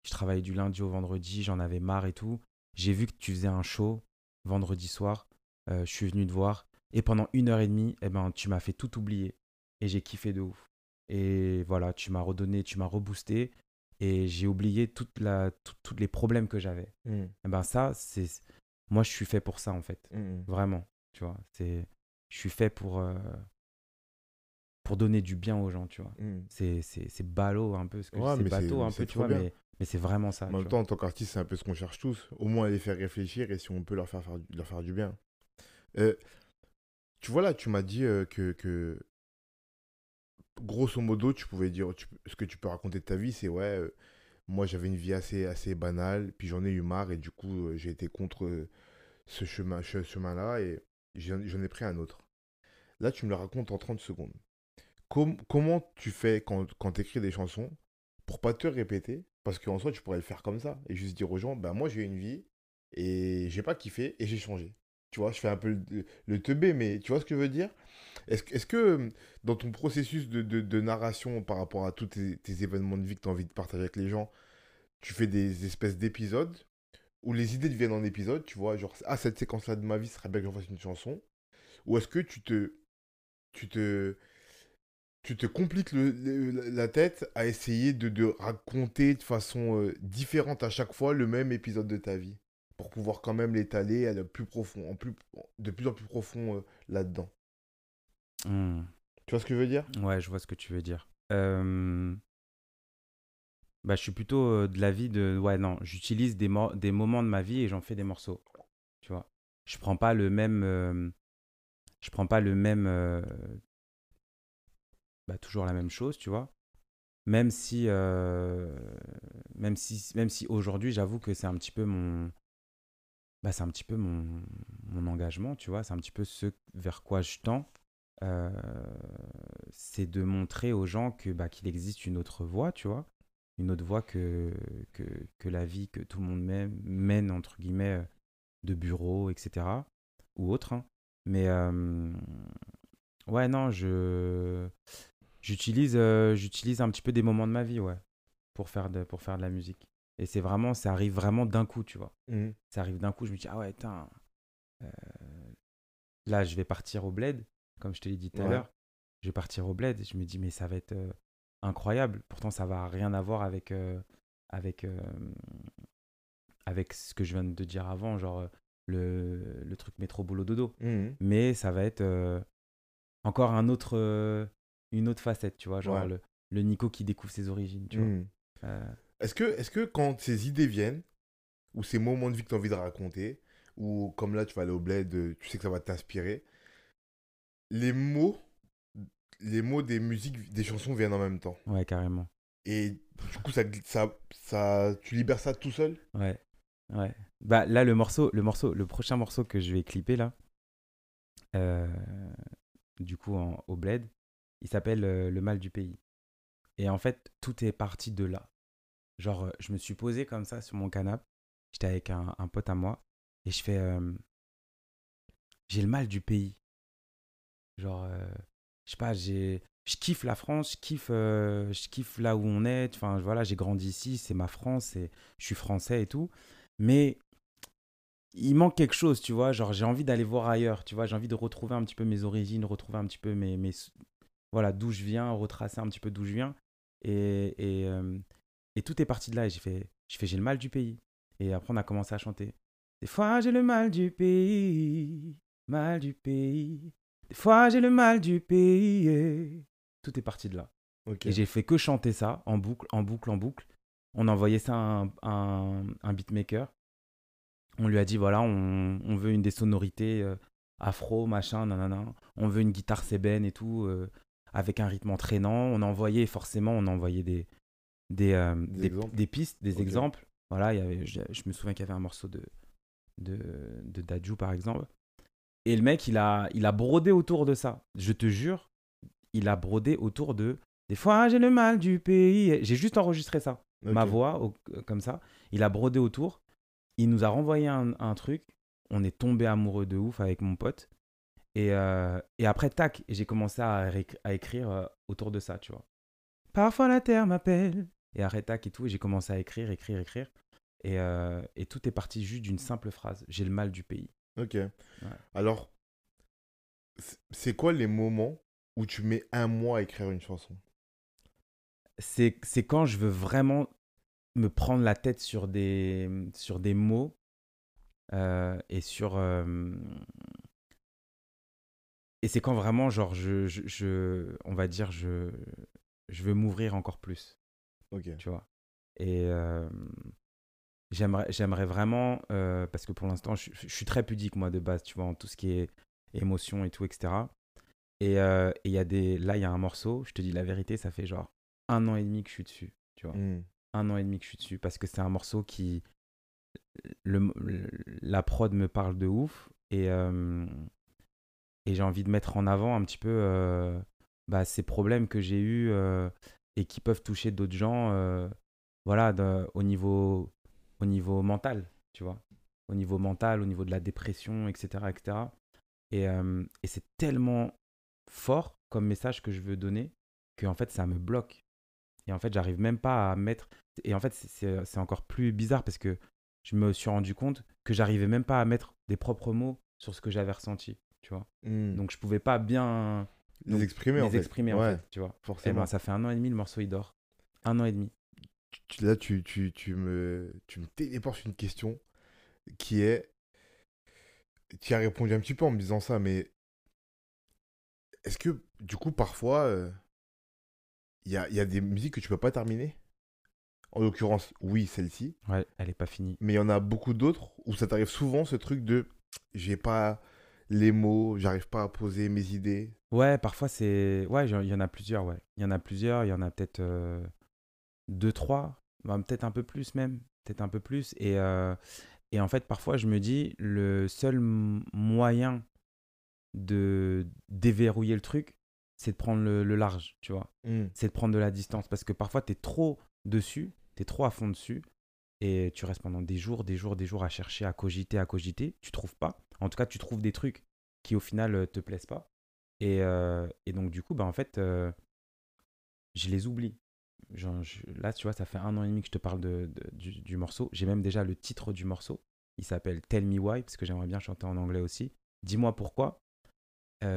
je travaillais du lundi au vendredi, j'en avais marre et tout. J'ai vu que tu faisais un show vendredi soir, euh, je suis venu te voir, et pendant une heure et demie, eh ben, tu m'as fait tout oublier. Et j'ai kiffé de ouf. Et voilà, tu m'as redonné, tu m'as reboosté, et j'ai oublié toute la, tous les problèmes que j'avais. Mm, Eh ben ça, c'est... Moi, je suis fait pour ça, en fait. mm. Vraiment, tu vois. C'est... Je suis fait pour... pour donner du bien aux gens, tu vois. Mm. C'est, c'est, c'est ballot un peu, ce que Ouais, c'est bateau un peu, tu vois, bien. mais, mais c'est vraiment ça. En même vois. temps, en tant qu'artiste, c'est un peu ce qu'on cherche tous. Au moins les faire réfléchir et si on peut leur faire, faire, leur faire du bien. Euh, tu vois là, tu m'as dit euh, que, que grosso modo, tu pouvais dire tu- ce que tu peux raconter de ta vie, c'est ouais, euh, moi j'avais une vie assez, assez banale, puis j'en ai eu marre et du coup j'ai été contre ce chemin, ce chemin-là et j'en ai pris un autre. Là, tu me le racontes en 30 secondes. Com- comment tu fais quand, quand tu écris des chansons pour pas te répéter? Parce qu'en soi, tu pourrais le faire comme ça et juste dire aux gens, bah moi j'ai une vie et j'ai pas kiffé et j'ai changé. Tu vois, je fais un peu le, le teubé, mais tu vois ce que je veux dire? Est-ce que- euh, dans ton processus de, narration par rapport à tous tes, événements de vie que tu as envie de partager avec les gens, tu fais des espèces d'épisodes où les idées deviennent en épisodes, tu vois, genre, ah, cette séquence-là de ma vie, serait bien que j'en fasse une chanson? Ou est-ce que tu te, tu te, tu te compliques le- le- la tête à essayer de, de raconter de façon euh, différente à chaque fois le même épisode de ta vie pour pouvoir quand même l'étaler à le plus profond, en plus, de plus en plus profond euh, là-dedans. Hmm. Tu vois ce que je veux dire? Ouais, je vois ce que tu veux dire. Euh, Bah, je suis plutôt euh, de l'avis de. Ouais, non, j'utilise des, mo- des moments de ma vie et j'en fais des morceaux. Tu vois? Je prends pas le même. Je prends pas le même. Bah, toujours la même chose, tu vois. Même si. euh, Même si, même si aujourd'hui, j'avoue que c'est un petit peu mon. Bah, c'est un petit peu mon, mon engagement, tu vois. C'est un petit peu ce vers quoi je tends. Euh, c'est de montrer aux gens que bah, qu'il existe une autre voie, tu vois, une autre voie que, que, que la vie que tout le monde mène, entre guillemets, de bureau, etc. ou autre. hein. Mais euh, ouais, non, je j'utilise euh, j'utilise un petit peu des moments de ma vie, ouais, pour faire de, pour faire de la musique. Et c'est vraiment, ça arrive vraiment d'un coup, tu vois Mhm. ça arrive d'un coup, je me dis, ah ouais, putain, euh, là, je vais partir au bled, comme je te l'ai dit tout à l'heure. Je vais partir au bled, je me dis, mais ça va être euh, incroyable. Pourtant, ça va rien avoir avec, euh, avec, avec ce que je viens de dire avant, genre le, le truc métro boulot dodo. Mhm. Mais ça va être encore un autre, une autre facette, tu vois, genre Ouais. le, le Nico qui découvre ses origines, tu vois. Mhm. Euh, Est-ce que, est que quand ces idées viennent, ou ces moments de vie que tu as envie de raconter, ou comme là tu vas aller au bled, euh, tu sais que ça va t'inspirer, les mots, les mots des musiques, des chansons viennent en même temps? ouais, carrément. Et du coup, ça, ça, ça, tu libères ça tout seul? Ouais, ouais. Bah là, le morceau, le morceau, le prochain morceau que je vais clipper là, euh, du coup en, au bled, il s'appelle euh, Le mal du pays. Et en fait, tout est parti de là. Genre, euh, je me suis posé comme ça sur mon canapé, j'étais avec un, pote à moi, et je fais, euh, j'ai le mal du pays. Genre, euh, je sais pas, j'ai, je kiffe la France, je kiffe, je kiffe là où on est. Enfin, voilà, j'ai grandi ici, c'est ma France, et je suis français et tout. Mais il manque quelque chose, tu vois. Genre, j'ai envie d'aller voir ailleurs, tu vois. J'ai envie de retrouver un petit peu mes origines, retrouver un petit peu mes voilà, d'où je viens, retracer un petit peu d'où je viens. Et, et, euh, et tout est parti de là. Et j'ai fait, j'ai fait, j'ai le mal du pays. Et après, on a commencé à chanter. Des fois, j'ai le mal du pays, mal du pays. Des fois, j'ai le mal du pays. et Tout est parti de là. Et j'ai fait que chanter ça en boucle, en boucle, en boucle. On a envoyé ça à un, un, un beatmaker. On lui a dit voilà, on, on veut une des sonorités euh, afro, machin, nanana. On veut une guitare sébène et tout, euh, avec un rythme entraînant. On a envoyé, forcément, on a envoyé des, des, euh, Des des, exemples. des pistes, des exemples. Voilà, il y avait, je, je me souviens qu'il y avait un morceau de, de, de Dadju, par exemple. Et le mec, il a, il a brodé autour de ça. Je te jure, il a brodé autour de. Des fois, j'ai le mal du pays. J'ai juste enregistré ça ma voix au- euh, comme ça. Il a brodé autour. Il nous a renvoyé un, un truc. On est tombé amoureux de ouf avec mon pote. Et, euh, et après, tac, j'ai commencé à, à écrire euh, autour de ça, tu vois. Parfois la terre m'appelle. Et après, tac et tout. Et j'ai commencé à écrire, écrire, écrire. Et, euh, et tout est parti juste d'une simple phrase. J'ai le mal du pays. Ok. Alors, c'est- quoi les moments où tu mets un mois à écrire une chanson? C'est c'est quand je veux vraiment me prendre la tête sur des, sur des mots euh, et sur. euh, et c'est quand vraiment, genre, je, je, je- on va dire, je, je veux m'ouvrir encore plus, Ok. tu vois. Et euh, j'aimerais j'aimerais vraiment, euh, parce que pour l'instant, je, je suis très pudique, moi, de base, tu vois, en tout ce qui est émotion et tout, etc. Et euh, et il y a des, là, il y a un morceau, je te dis la vérité, ça fait genre un an et demi que je suis dessus, tu vois Hmm. un an et demi que je suis dessus parce que c'est un morceau qui le, le- la prod me parle de ouf et et j'ai envie de mettre en avant un petit peu euh, bah, ces problèmes que j'ai eus euh, et qui peuvent toucher d'autres gens euh, voilà au niveau au niveau mental tu vois. Au niveau mental au niveau de la dépression etc etc et, et c'est tellement fort comme message que je veux donner que en fait ça me bloque. Et en fait j'arrive même pas à mettre et en fait c'est encore plus bizarre parce que je me suis rendu compte que j'arrivais même pas à mettre des propres mots sur ce que j'avais ressenti tu vois. Hmm. Donc je pouvais pas bien les exprimer, les en fait. exprimer, en Ouais, fait, tu vois. Et forcément. ben, ça fait un an et demi, le morceau, il dort. Un an et demi. Là, tu, tu, tu me, tu me téléportes une question qui est. Tu as répondu un petit peu en me disant ça, mais est-ce que, du coup, parfois, euh, il y, a, y a des musiques que tu peux pas terminer? En l'occurrence, oui, celle-ci, Ouais, elle est pas finie. mais il y en a beaucoup d'autres où ça t'arrive souvent ce truc de j'ai pas les mots, j'arrive pas à poser mes idées. Ouais, parfois c'est. Ouais, il y en a plusieurs, ouais. Il y en a plusieurs, il y en a peut-être euh, deux, trois, bah, peut-être un peu plus même, peut-être un peu plus. Et, euh, et en fait, parfois, je me dis, le seul moyen de déverrouiller le truc, c'est de prendre le, le large, tu vois. Hmm. C'est de prendre de la distance. Parce que parfois, tu es trop dessus, tu es trop à fond dessus, et tu restes pendant des jours, des jours, des jours à chercher, à cogiter, à cogiter. Tu trouves pas. En tout cas, tu trouves des trucs qui, au final, euh, te plaisent pas. Et, euh, et donc, du coup, bah, en fait, euh, je les oublie. Là, tu vois, ça fait un an et demi que je te parle de, du, morceau. J'ai même déjà le titre du morceau. Il s'appelle Tell Me Why, parce que j'aimerais bien chanter en anglais aussi. Dis-moi pourquoi.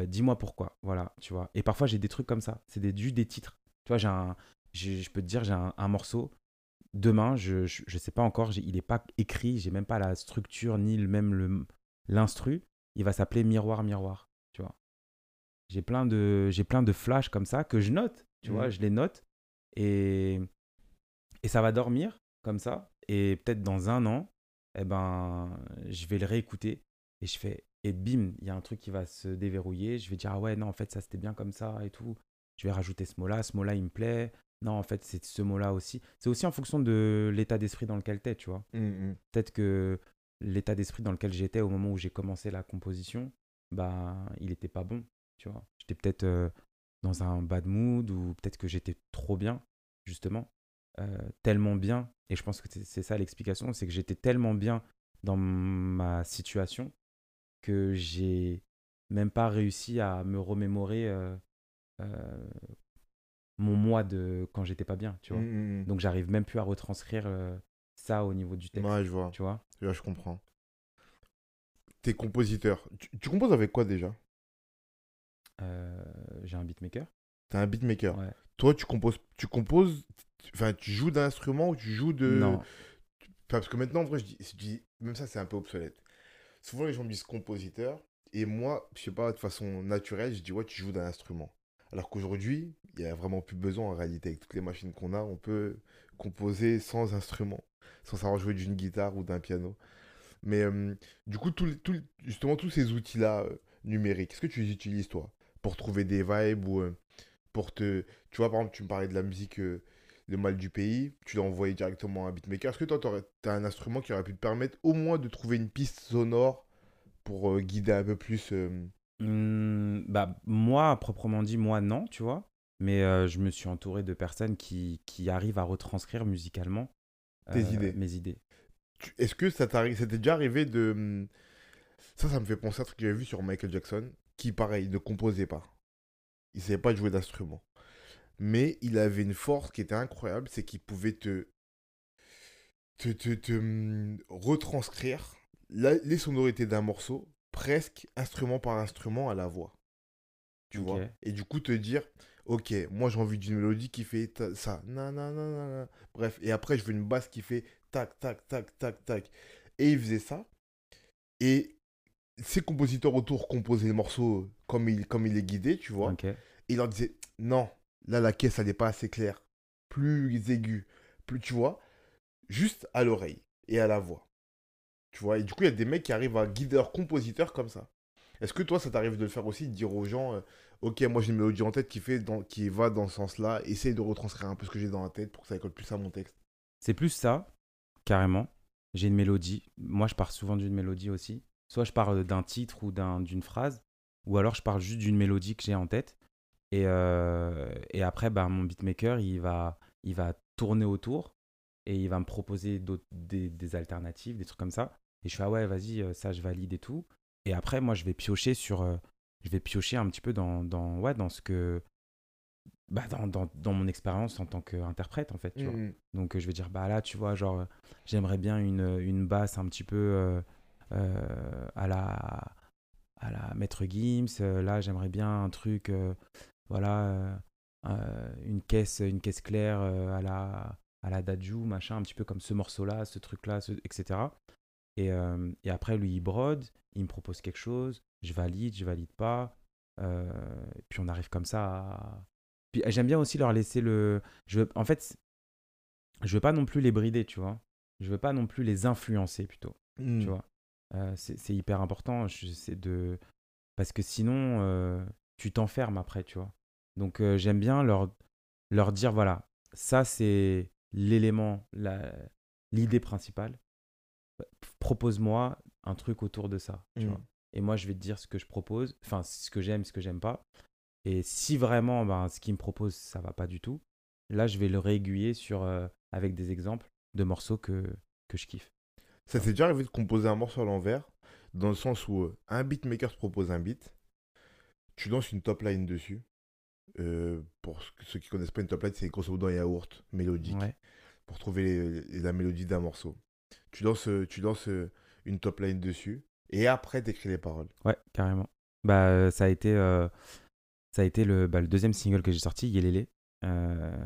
Dis-moi pourquoi. Voilà, tu vois. Et parfois, j'ai des trucs comme ça. C'est des, juste des titres. Tu vois, j'ai un, je peux te dire, j'ai un morceau. Demain, je, je sais pas encore, il n'est pas écrit, j'ai même pas la structure ni le même le- l'instru. Il va s'appeler Miroir, Miroir. Tu vois. J'ai plein de, j'ai plein de flashs comme ça que je note. Tu vois, Mhm. je les note et et ça va dormir comme ça. Et peut-être dans un an, eh ben, je vais le réécouter et je fais et bim, il y a un truc qui va se déverrouiller. Je vais dire ah ouais non en fait ça c'était bien comme ça et tout. Je vais rajouter ce mot-là, ce mot-là il me plaît. Non en fait c'est ce mot-là aussi. C'est aussi en fonction de l'état d'esprit dans lequel t'es, tu vois. Hmm, hmm. Peut-être que l'état d'esprit dans lequel j'étais au moment où j'ai commencé la composition, bah il était pas bon, tu vois. J'étais peut-être euh, dans un bad mood ou peut-être que j'étais trop bien justement, euh, tellement bien. Et je pense que c'est ça l'explication, c'est que j'étais tellement bien dans ma situation que j'ai même pas réussi à me remémorer euh, mon moi de quand j'étais pas bien, tu vois. Hmm, hmm, Donc j'arrive même plus à retranscrire euh, ça au niveau du texte, Ouais, je vois. tu vois. Là, je comprends. T'es compositeur. Tu, tu composes avec quoi déjà? Euh, j'ai un beatmaker. T'es un beatmaker. Ouais. Toi, tu composes, tu composes, enfin, tu joues d'un instrument ou tu joues de. Non, parce que maintenant, en vrai, je dis, je dis- même ça, c'est un peu obsolète. Souvent, les gens me disent compositeur, et moi, je sais pas, de façon naturelle, je dis, ouais, tu joues d'un instrument. Alors qu'aujourd'hui, il n'y a vraiment plus besoin, en réalité, avec toutes les machines qu'on a, on peut composer sans instrument, sans savoir jouer d'une guitare ou d'un piano. Mais euh, du coup, justement, tous ces outils-là euh, numériques, est-ce que tu les utilises, toi, pour trouver des vibes ou euh, pour te... Tu vois, par exemple, tu me parlais de la musique Le Mal du Pays, tu l'as envoyé directement à un beatmaker. Est-ce que toi, tu as un instrument qui aurait pu te permettre au moins de trouver une piste sonore pour guider un peu plus Hum, bah moi, proprement dit, moi non, tu vois. Mais euh, je me suis entouré de personnes qui, qui arrivent à retranscrire musicalement Tes euh, idées. mes idées. Est-ce que ça t'est déjà arrivé de... hum, Ça, ça me fait penser à un truc que j'avais vu sur Michael Jackson, qui, pareil, ne composait pas. Il savait pas jouer d'instrument. Mais il avait une force qui était incroyable, c'est qu'il pouvait te... te, te, te, hum, retranscrire la- les sonorités d'un morceau, presque instrument par instrument à la voix. Tu vois? Et du coup, te dire, ok, moi j'ai envie d'une mélodie qui fait ça, nanana, bref, et après je veux une basse qui fait tac, tac, tac, tac, tac. Et il faisait ça. Et ses compositeurs autour composaient le morceau comme il, comme il est guidé, tu vois. Ok. Et il leur disait, non, là la caisse elle n'est pas assez claire, plus aiguë, plus, tu vois, juste à l'oreille et à la voix. Tu vois, et du coup, il y a des mecs qui arrivent à guider leurs compositeurs comme ça. Est-ce que toi, ça t'arrive de le faire aussi, de dire aux gens, euh, ok, moi j'ai une mélodie en tête qui, fait dans, qui va dans ce sens-là, essaye de retranscrire un peu ce que j'ai dans la tête pour que ça colle plus à mon texte? C'est plus ça, carrément. J'ai une mélodie. Moi, je pars souvent d'une mélodie aussi. Soit je parle d'un titre ou d'un- d'une phrase, ou alors je parle juste d'une mélodie que j'ai en tête. Et, euh, et après, bah, mon beatmaker, il va, il va tourner autour et il va me proposer des, des alternatives, des trucs comme ça. Et je fais, ah ouais, vas-y, euh, ça, je valide et tout. Et après, moi, je vais piocher sur. euh, je vais piocher un petit peu dans, dans, ouais, dans ce que. Bah, dans, dans, dans mon expérience en tant qu'interprète, en fait. Tu vois. Mhm. Donc euh, je vais dire, bah là, tu vois, genre, euh, j'aimerais bien une, une basse un petit peu à la à la Maître Gims. là, j'aimerais bien un truc, voilà, une caisse, une caisse claire à la à la Daju, machin, un petit peu comme ce morceau-là, ce truc-là, ce- etc. Et, euh, et après, lui, il brode, il me propose quelque chose, je valide, je valide pas. euh, et puis on arrive comme ça à... Puis j'aime bien aussi leur laisser le... Je veux... En fait, je veux pas non plus les brider, tu vois. Je veux pas non plus les influencer, plutôt Hmm. tu vois. Euh, c'est hyper important, je- de... parce que sinon, euh, tu t'enfermes après, tu vois. Donc euh, j'aime bien leur, leur dire, voilà, ça c'est l'élément, la- l'idée principale. Propose-moi un truc autour de ça, tu Mm. vois. Et moi, je vais te dire ce que je propose, enfin, ce que j'aime, ce que j'aime pas. Et si vraiment, ben, ce qu'il me propose, ça va pas du tout, là, je vais le réaiguiller sur, euh, avec des exemples de morceaux que, que je kiffe. Ça t'est déjà arrivé de composer un morceau à l'envers, dans le sens où euh, un beatmaker te propose un beat, tu lances une top line dessus. Euh, pour ceux qui connaissent pas une top line, c'est grosso modo un yaourt mélodique Ouais. pour trouver les- les- la mélodie d'un morceau. Tu lances, euh, tu lances euh, une top line dessus et après t'écris les paroles. Ouais, carrément. Bah, ça a été, euh, ça a été le, bah, le deuxième single que j'ai sorti, Yelele. Euh,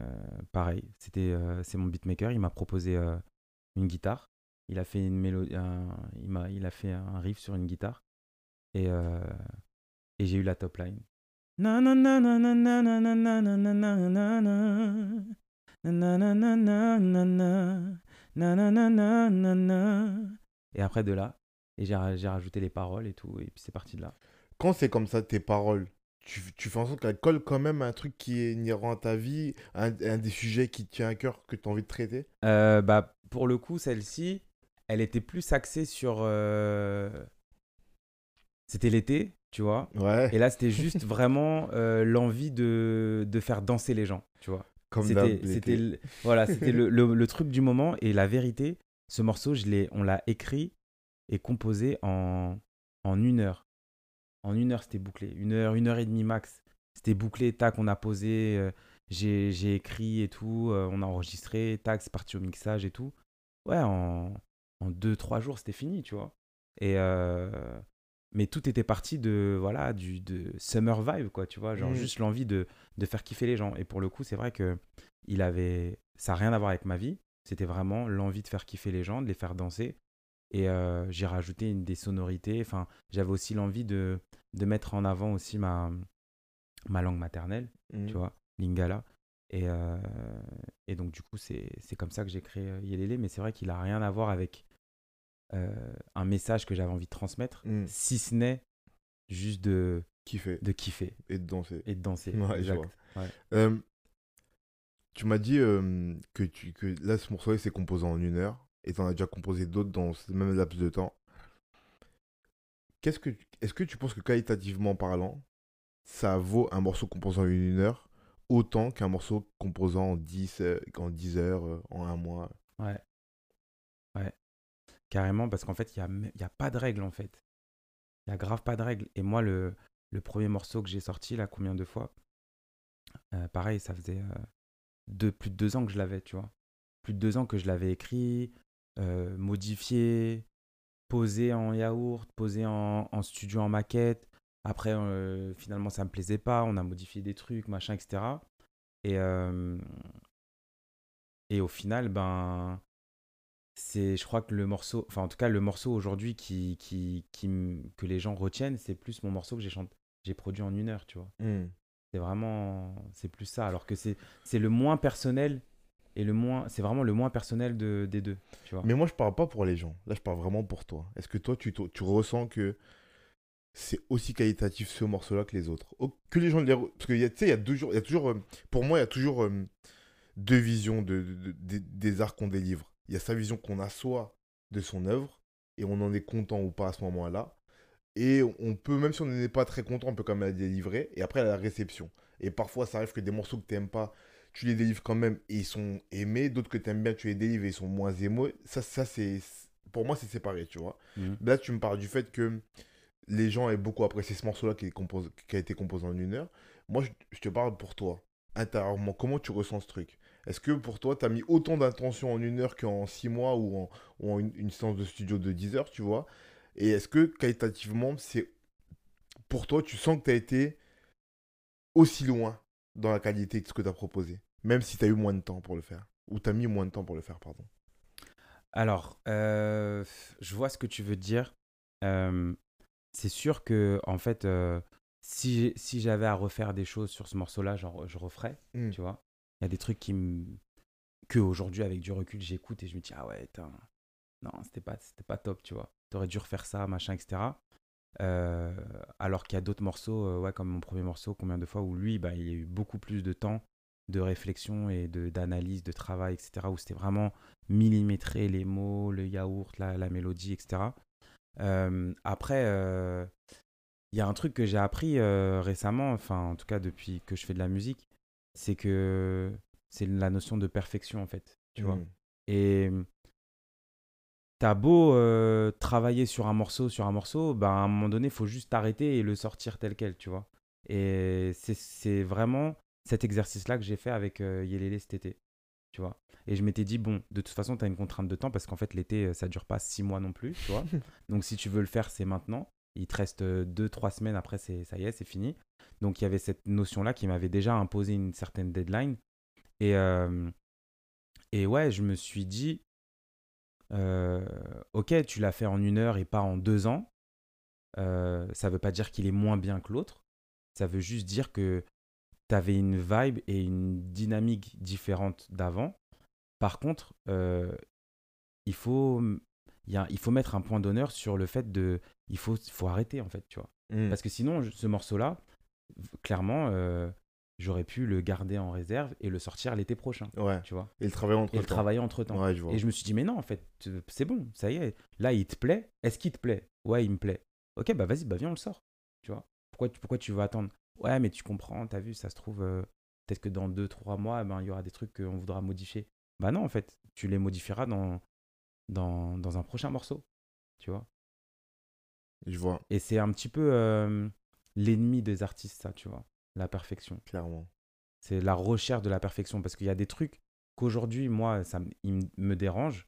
pareil, c'était, c'est mon beatmaker. Il m'a proposé une guitare. Il a fait une mélodie, un- il m'a, il a fait un riff sur une guitare et et j'ai eu la top line. Et après de là, et j'ai rajouté les paroles et tout, et puis c'est parti de là. Quand c'est comme ça tes paroles, tu, tu fais en sorte qu'elles collent quand même à un truc qui est inhérent à ta vie, un, un des sujets qui te tient à cœur, que tu as envie de traiter euh, bah, Pour le coup, celle-ci, elle était plus axée sur... Euh... C'était l'été, tu vois. Ouais, Et là, c'était juste vraiment euh, l'envie de, de faire danser les gens, tu vois. comme C'était, le- voilà, c'était le, le- le truc du moment. Et la vérité, ce morceau, je l'ai, on l'a écrit et composé en, en une heure. En une heure, c'était bouclé. Une heure, une heure et demie max. C'était bouclé, tac, on a posé, euh, j'ai, j'ai écrit et tout, euh, on a enregistré, tac, c'est parti au mixage et tout. Ouais, en, en deux, trois jours, c'était fini, tu vois. Et, euh, mais tout était parti de, voilà, du, de summer vibe, quoi, tu vois. Genre Mhm. juste l'envie de, de faire kiffer les gens. Et pour le coup, c'est vrai que il avait, ça n'a rien à voir avec ma vie. C'était vraiment l'envie de faire kiffer les gens, de les faire danser. Et euh, j'ai rajouté une, des sonorités. Enfin, j'avais aussi l'envie de, de mettre en avant aussi ma, ma langue maternelle, Mhm. tu vois, lingala. Et, euh, et donc, du coup, c'est comme ça que j'ai créé euh, Yelele. Mais c'est vrai qu'il a rien à voir avec un message que j'avais envie de transmettre, Mhm. si ce n'est juste de, Kiffer de kiffer et de danser. et de danser. Ouais, je Exact. vois. Ouais. Euh, tu m'as dit euh, que, tu, que là, ce morceau c'est composé en une heure et tu en as déjà composé d'autres dans ce même laps de temps. Qu'est-ce que, est-ce que tu penses que qualitativement parlant, ça vaut un morceau composé en une heure autant qu'un morceau composant en 10, euh, en 10 heures, euh, en un mois? Ouais. Ouais. Carrément, parce qu'en fait, il n'y a, a pas de règle, en fait. Il n'y a grave pas de règle. Et moi, le, premier morceau que j'ai sorti, là, combien de fois? Euh, Pareil, ça faisait euh, plus de deux ans que je l'avais, tu vois. Plus de deux ans que je l'avais écrit, euh, modifié, posé en yaourt, posé en, studio en maquette. Après, finalement, ça me plaisait pas. On a modifié des trucs, machin, etc. Et, et au final, ben, c'est, je crois que le morceau, enfin, en tout cas, le morceau aujourd'hui qui, qui, qui, que les gens retiennent, c'est plus mon morceau que j'ai chanté, j'ai produit en une heure, tu vois. C'est vraiment, c'est plus ça. Alors que c'est, c'est le moins personnel et le moins, c'est vraiment le moins personnel de, des deux, tu vois. Mais moi, je parle pas pour les gens. Là, je parle vraiment pour toi. Est-ce que toi, tu, tu ressens que c'est aussi qualitatif ce morceau-là que les autres? Oh, Que les gens les... Parce que tu sais, il y a toujours, il y a toujours euh, pour moi, il y a toujours euh, deux visions de, de- de- des- des arts qu'on délivre. Il y a sa vision qu'on assoit de son œuvre et on en est content ou pas à ce moment-là. Et on peut, même si on n'est pas très content, on peut quand même la délivrer. Et après, a la réception. Et parfois, ça arrive que des morceaux que tu n'aimes pas, tu les délivres quand même et ils sont aimés. D'autres que tu aimes bien, tu les délivres et ils sont moins aimés. Ça, ça c'est. Pour moi, c'est séparé, tu vois. Mhm. Là, tu me parles du fait que les gens aient beaucoup apprécié ce morceau-là qui a été composé en une heure. Moi, je, je te parle pour toi. Intérieurement, comment tu ressens ce truc? Est-ce que pour toi, tu as mis autant d'intention en une heure qu'en six mois ou en, ou en une, une séance de studio de 10 heures, tu vois? Et est-ce que qualitativement, c'est pour toi, tu sens que tu as été aussi loin dans la qualité que ce que tu as proposé, même si tu as eu moins de temps pour le faire, ou tu as mis moins de temps pour le faire, pardon Alors, euh, je vois ce que tu veux dire. Euh, c'est sûr que, en fait, euh, si, si j'avais à refaire des choses sur ce morceau-là, genre, je referais, Hmm. tu vois. Il y a des trucs qui que aujourd'hui, avec du recul, j'écoute et je me dis, ah ouais, non, c'était pas, c'était pas top, tu vois. T'aurais dû refaire ça, machin, etc. Euh, alors qu'il y a d'autres morceaux, euh, comme mon premier morceau, combien de fois, où lui, bah, il y a eu beaucoup plus de temps de réflexion et d'analyse, de travail, etc. Où c'était vraiment millimétré, les mots, le yaourt, la, mélodie, etc. Euh, après, il y a un truc que j'ai appris récemment, enfin en tout cas depuis que je fais de la musique, c'est que c'est la notion de perfection en fait, tu vois. Hmm. Et t'as beau euh, travailler sur un morceau, sur un morceau, ben, à un moment donné, il faut juste t'arrêter et le sortir tel quel, tu vois. Et c'est- c'est vraiment cet exercice-là que j'ai fait avec euh, Yelele cet été, tu vois. Et je m'étais dit, bon, de toute façon, tu as une contrainte de temps parce qu'en fait, l'été, ça dure pas six mois non plus, tu vois. Donc, si tu veux le faire, c'est maintenant. Il te reste euh, deux, trois semaines après, c'est ça y est, c'est fini. Donc, il y avait cette notion-là qui m'avait déjà imposé une certaine deadline. Et, euh, et ouais, je me suis dit, euh, ok, tu l'as fait en une heure et pas en deux ans. Euh, ça veut pas dire qu'il est moins bien que l'autre. Ça veut juste dire que tu avais une vibe et une dynamique différente d'avant. Par contre, euh, il, faut, y a- il faut mettre un point d'honneur sur le fait de. Il faut, faut arrêter, en fait, tu vois. Hmm. Parce que sinon, je- ce morceau-là, clairement, euh, j'aurais pu le garder en réserve et le sortir l'été prochain, Ouais. tu vois. Et le travail entre Et le travailler entre temps. Ouais, je vois. Et je me suis dit, mais non, en fait, c'est bon, ça y est. Là, il te plaît. Est-ce qu'il te plaît? Ouais, il me plaît. Ok, bah vas-y, bah viens, on le sort. Tu vois pourquoi, tu- pourquoi tu veux attendre? Ouais, mais tu comprends, t'as vu, ça se trouve, euh, peut-être que dans 2-3 mois, eh ben, il y aura des trucs qu'on voudra modifier. Bah non, en fait, tu les modifieras dans, dans, dans un prochain morceau. Tu vois Je vois, Et c'est un petit peu euh, l'ennemi des artistes, ça, tu vois La perfection. clairement. C'est la recherche de la perfection. Parce qu'il y a des trucs qu'aujourd'hui, moi, ça m- il m- me dérange.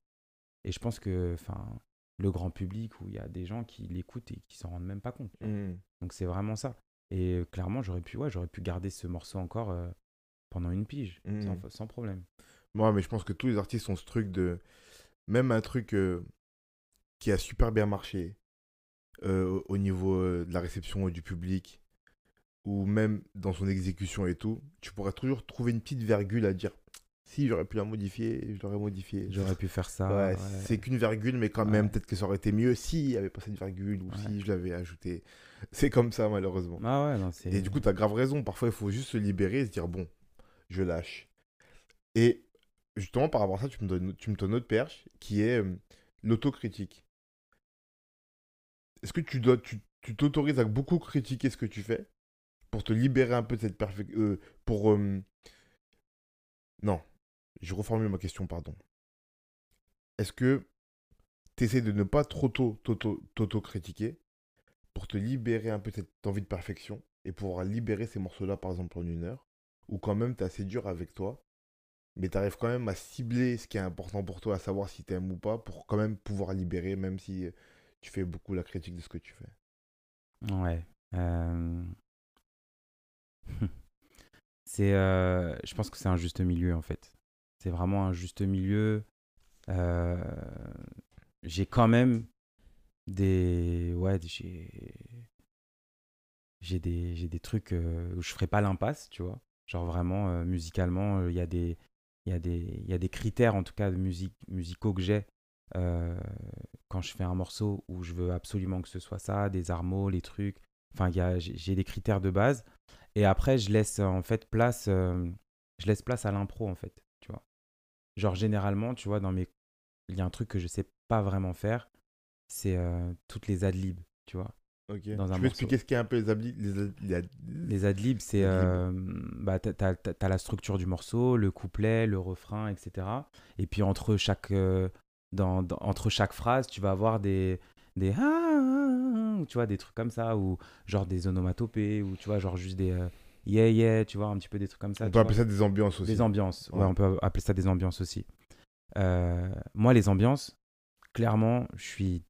Et je pense que enfin, le grand public, où il y a des gens qui l'écoutent et qui s'en rendent même pas compte. Hmm. Donc c'est vraiment ça. Et euh, clairement, j'aurais pu, ouais, j'aurais pu garder ce morceau encore euh, pendant une pige, sans, sans problème. Moi, mais je pense que tous les artistes ont ce truc de. Même un truc euh, qui a super bien marché euh, au niveau euh, de la réception du public, ou même dans son exécution et tout, tu pourrais toujours trouver une petite virgule à dire si j'aurais pu la modifier, je l'aurais modifié. J'aurais pu faire ça. Ouais, ouais. c'est qu'une virgule, mais quand même, Ouais. peut-être que ça aurait été mieux s'il n'y avait pas cette virgule ou si je l'avais ajouté. C'est comme ça, malheureusement. Ah ouais, non. Et du coup, tu as grave raison. Parfois, il faut juste se libérer et se dire bon, je lâche. Et justement, par rapport à ça, tu me donnes, tu me perche qui est euh, l'autocritique. Est-ce que tu dois, t'autorises à beaucoup critiquer ce que tu fais pour te libérer un peu de cette perfection Pour. euh, Non, je reformule ma question, pardon. Est-ce que tu essaies de ne pas trop t'auto- t'auto-critiquer pour te libérer un peu de cette envie de perfection et pouvoir libérer ces morceaux-là, par exemple, en une heure Ou quand même, tu es assez dur avec toi, mais tu arrives quand même à cibler ce qui est important pour toi, à savoir si tu aimes ou pas, pour quand même pouvoir libérer, même si tu fais beaucoup la critique de ce que tu fais. Ouais. euh, c'est, euh, je pense que c'est un juste milieu en fait. C'est vraiment un juste milieu. Euh, J'ai quand même des, ouais, j'ai, j'ai des, j'ai des trucs où je ferai pas l'impasse, tu vois. Genre vraiment musicalement, il y a des, il y a des, y a des critères en tout cas de musique, musicaux que j'ai euh, quand je fais un morceau où je veux absolument que ce soit ça, des armos, les trucs. Enfin, j'ai des critères de base. Et après, je laisse en fait place, euh, je laisse place à l'impro en fait, tu vois. Genre généralement, tu vois, dans mes, il y a un truc que je sais pas vraiment faire, c'est euh, toutes les adlibs, tu vois. Ok. Dans un tu peux morceau. expliquer ce qu'est un peu les habli- les, ad- les ad- Les adlibs, c'est adlibs. euh, bah, t'as, t'as la structure du morceau, le couplet, le refrain, etc. Et puis entre chaque, euh, dans, dans- entre chaque phrase, tu vas avoir des, des ah, ah, ah, tu vois, des trucs comme ça, ou genre des onomatopées, ou tu vois, genre juste des euh, yeah, yeah, tu vois, un petit peu des trucs comme ça. On peut vois. appeler ça des ambiances aussi. Des ambiances, ouais. Ouais. on peut appeler ça des ambiances aussi. Euh, moi, les ambiances, clairement, je suis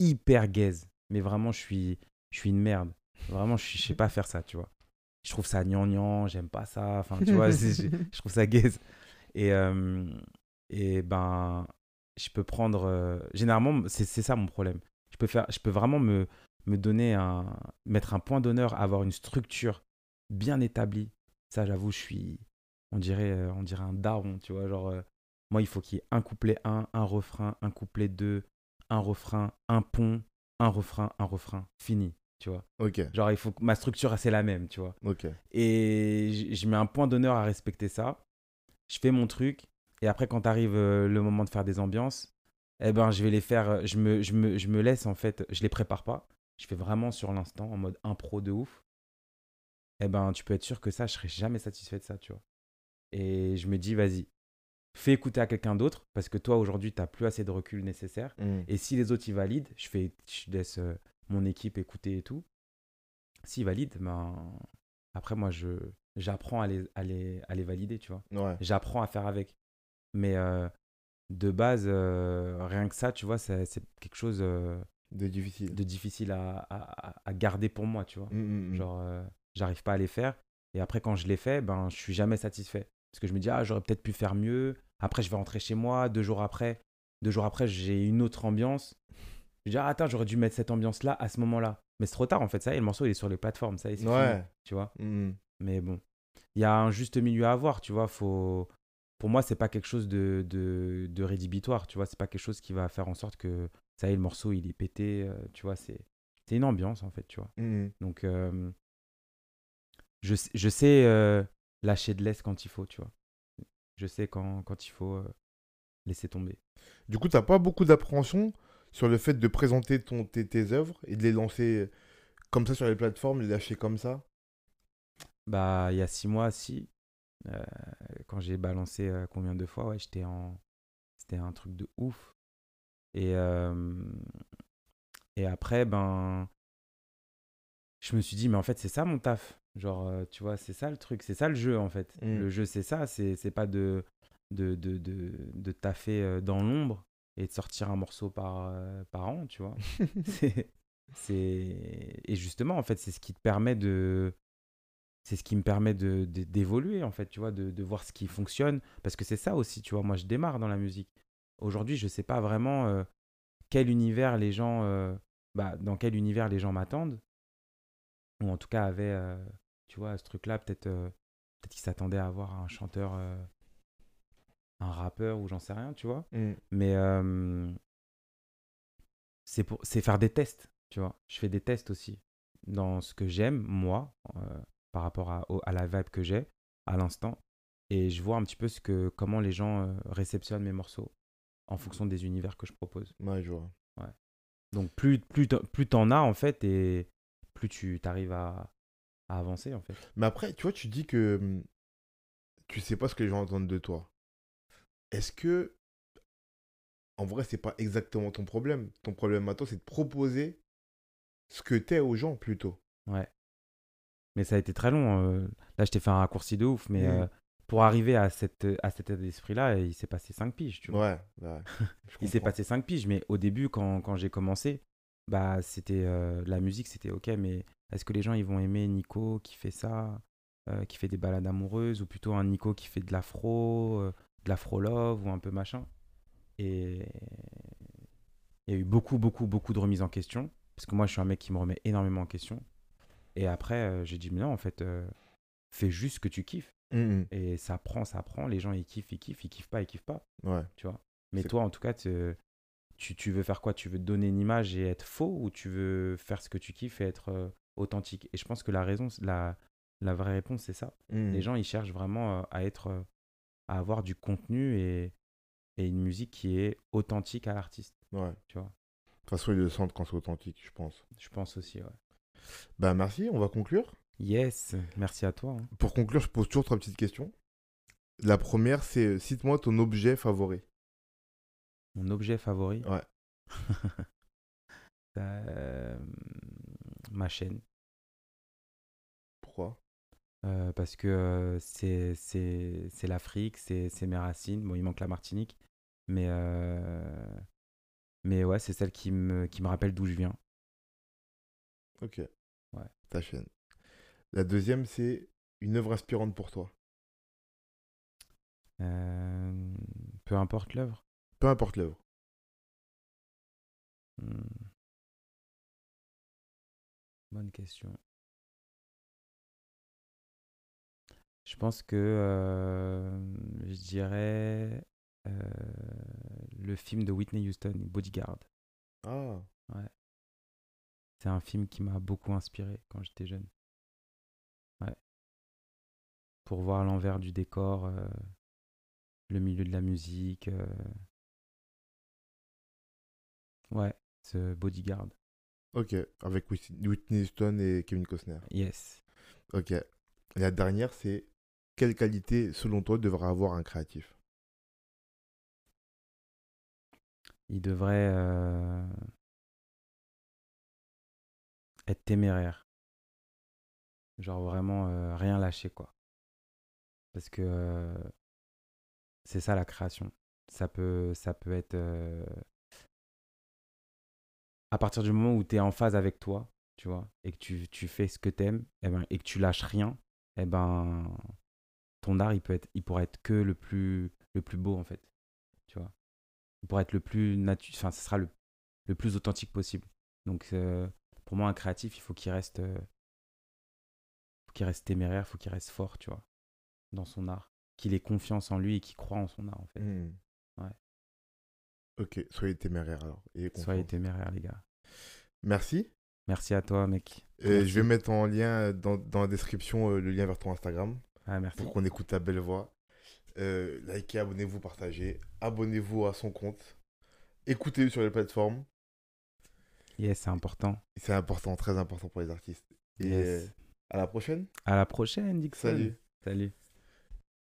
hyper gaze. Mais vraiment, je suis, je suis une merde. Vraiment, je, je sais pas faire ça, tu vois. Je trouve ça gnangnan, j'aime pas ça. Enfin, tu vois, je, trouve ça gaze. Et, euh, et ben, je peux prendre. euh, généralement, c'est ça mon problème. Je peux, faire, je peux vraiment me, me donner un. mettre un point d'honneur avoir une structure bien établie. Ça, j'avoue, je suis. On dirait, euh, on dirait un daron, tu vois. Genre, moi, il faut qu'il y ait un couplet 1, un refrain, un couplet 2, un refrain, un pont, un refrain, un refrain. Fini, tu vois. Ok, Genre, il faut que ma structure, c'est la même, tu vois. ok. Et je mets un point d'honneur à respecter ça. Je fais mon truc. Et après, quand arrive euh, le moment de faire des ambiances, eh ben, je vais les faire. euh, Je me, je me, je me laisse, en fait, je les prépare pas. Je fais vraiment sur l'instant, en mode impro de ouf. Eh ben, tu peux être sûr que ça, je serai jamais satisfait de ça, tu vois. Et je me dis, vas-y, fais écouter à quelqu'un d'autre, parce que toi, aujourd'hui, tu n'as plus assez de recul nécessaire. Mm. Et si les autres, ils valident, je, fais, je laisse euh, mon équipe écouter et tout. S'ils valident, ben, après, moi, je, j'apprends à les, à, les, à les valider, tu vois. Ouais, J'apprends à faire avec. Mais euh, de base, euh, rien que ça, tu vois, c'est, c'est quelque chose de difficile. de difficile à, à, à garder pour moi, tu vois. Mm, mm. Genre, j'arrive pas à les faire. Et après, quand je les fais, ben, je suis jamais satisfait. Parce que je me dis, ah, j'aurais peut-être pu faire mieux. Après, je vais rentrer chez moi. Deux jours après, deux jours après, j'ai une autre ambiance. Je dis, ah, attends, j'aurais dû mettre cette ambiance-là à ce moment-là. Mais c'est trop tard, en fait. Ça y est, le morceau, il est sur les plateformes. Ça y est, c'est Ouais. fini, tu vois. Mm, mm. Mais bon, il y a un juste milieu à avoir, tu vois. Faut... Pour moi, c'est pas quelque chose de, de, de rédhibitoire, tu vois. C'est pas quelque chose qui va faire en sorte que ça y est, le morceau, il est pété, euh, tu vois. C'est c'est une ambiance, en fait, tu vois. Mm, mm. Donc, euh, je, sais- je sais euh, lâcher de l'est quand il faut, tu vois. Je sais quand, quand il faut euh, laisser tomber. Du coup, t'as pas beaucoup d'appréhension sur le fait de présenter ton, tes, tes œuvres et de les lancer comme ça sur les plateformes, les lâcher comme ça? Bah, il y a six mois, si. euh, quand j'ai balancé euh, combien de fois, ouais, j'étais en. C'était un truc de ouf. Et, euh, et après, ben. Je me suis dit, mais en fait, c'est ça mon taf. Genre, euh, tu vois, c'est ça le truc, c'est ça le jeu, en fait. Mm. Le jeu, c'est ça, c'est pas de, de, de, de, de taffer euh, dans l'ombre et de sortir un morceau par, euh, par an, tu vois. C'est- et justement en fait c'est ce qui te permet de c'est ce qui me permet de de- d'évoluer en fait tu vois de, de voir ce qui fonctionne parce que c'est ça aussi tu vois moi je démarre dans la musique aujourd'hui je sais pas vraiment euh, quel univers les gens euh, bah, dans quel univers les gens m'attendent ou en tout cas avaient euh, tu vois ce truc là peut-être euh, peut-être qu'ils s'attendaient à avoir un chanteur euh, un rappeur ou j'en sais rien tu vois. Mm. mais euh, c'est pour c'est faire des tests tu vois. Je fais des tests aussi dans ce que j'aime moi euh, par rapport à, à la vibe que j'ai à l'instant. Et je vois un petit peu ce que comment les gens réceptionnent mes morceaux en fonction des univers que je propose. Ouais, je vois. donc plus plus t'en- plus t'en as en fait et plus tu t'arrives à, à avancer en fait. Mais après, tu vois, tu dis que hum, tu sais pas ce que les gens entendent de toi. Est-ce que, en vrai, c'est pas exactement ton problème. Ton problème toi, c'est de proposer ce que t'es aux gens plutôt. ouais. Mais ça a été très long euh, là je t'ai fait un raccourci de ouf mais euh, pour arriver à cette à cet état d'esprit là il s'est passé cinq piges tu vois. Ouais, ouais. je Il s'est passé 5 piges, mais au début, quand, quand j'ai commencé, bah, c'était euh, la musique, c'était ok, mais est-ce que les gens ils vont aimer Nico qui fait ça, euh, qui fait des balades amoureuses, ou plutôt un Nico qui fait de l'afro, euh, de l'afro-love, ou un peu machin? Et il y a eu beaucoup, beaucoup, beaucoup de remises en question, parce que moi, je suis un mec qui me remet énormément en question. Et après, euh, j'ai dit, mais non, en fait, fais juste ce que tu kiffes. Mm, mm. Et ça prend, ça prend, les gens ils kiffent, ils kiffent, ils kiffent pas, ils kiffent pas Ouais. tu vois? Mais toi, en tout cas, tu, tu veux faire quoi? Tu veux te donner une image et être faux ou tu veux faire ce que tu kiffes et être authentique Et je pense que la raison, la, la vraie réponse, c'est ça. Les gens, ils cherchent vraiment euh, à être, euh, à avoir du contenu et, et une musique qui est authentique à l'artiste, Ouais. De tu vois. toute façon, ils le sentent quand c'est authentique, je pense. Je pense aussi, ouais. Bah, merci, on va conclure. Yes, merci à toi. hein. Pour conclure, je pose toujours trois petites questions. La première, c'est euh, cite-moi ton objet favori. Mon objet favori? Ouais. Euh, ma chaîne. Pourquoi? Euh, parce que euh, c'est c'est l'Afrique, c'est c'est mes racines. Bon, il manque la Martinique, mais euh, mais ouais, c'est celle qui me qui me rappelle d'où je viens. Ok. Ouais. Ta chaîne. La deuxième, c'est une œuvre inspirante pour toi. Euh, peu importe l'œuvre. Peu importe l'œuvre. Hmm. Bonne question. Je pense que euh, je dirais euh, le film de Whitney Houston, Bodyguard. Ah, C'est un film qui m'a beaucoup inspiré quand j'étais jeune. Ouais. Pour voir l'envers du décor, euh, le milieu de la musique. Ouais, ce Bodyguard. Ok. Avec Whit- Whitney Houston et Kevin Costner. Yes. Ok. Et la dernière, c'est quelle qualité, selon toi, devrait avoir un créatif? Il devrait euh, être téméraire. Genre vraiment euh, rien lâcher, quoi. Parce que euh, c'est ça la création. Ça peut, ça peut être... à partir du moment où tu es en phase avec toi, tu vois, et que tu, tu fais ce que tu aimes, et, ben, et que tu lâches rien, et ben ton art, il, peut être, il pourrait être que le plus, le plus beau, en fait. Tu vois. Il pourrait être le plus naturel, enfin, ce sera le, le plus authentique possible. Donc, euh, pour moi, un créatif, il faut qu'il reste, euh, faut qu'il reste téméraire, faut qu'il reste fort, tu vois, dans son art. Qu'il ait confiance en lui et qu'il croit en son art, en fait. Hmm. Ouais. Ok, soyez téméraires alors. Soyez confiance. téméraire, les gars. Merci. Merci à toi, mec. Je vais mettre en lien dans, dans la description euh, le lien vers ton Instagram Ah, merci. pour qu'on écoute ta belle voix. Euh, likez, abonnez-vous, partagez. Abonnez-vous à son compte. Écoutez-le sur les plateformes. Yes, c'est important. C'est important, très important pour les artistes. Et Yes. euh, à la prochaine. À la prochaine, Dixon. Salut. Salut.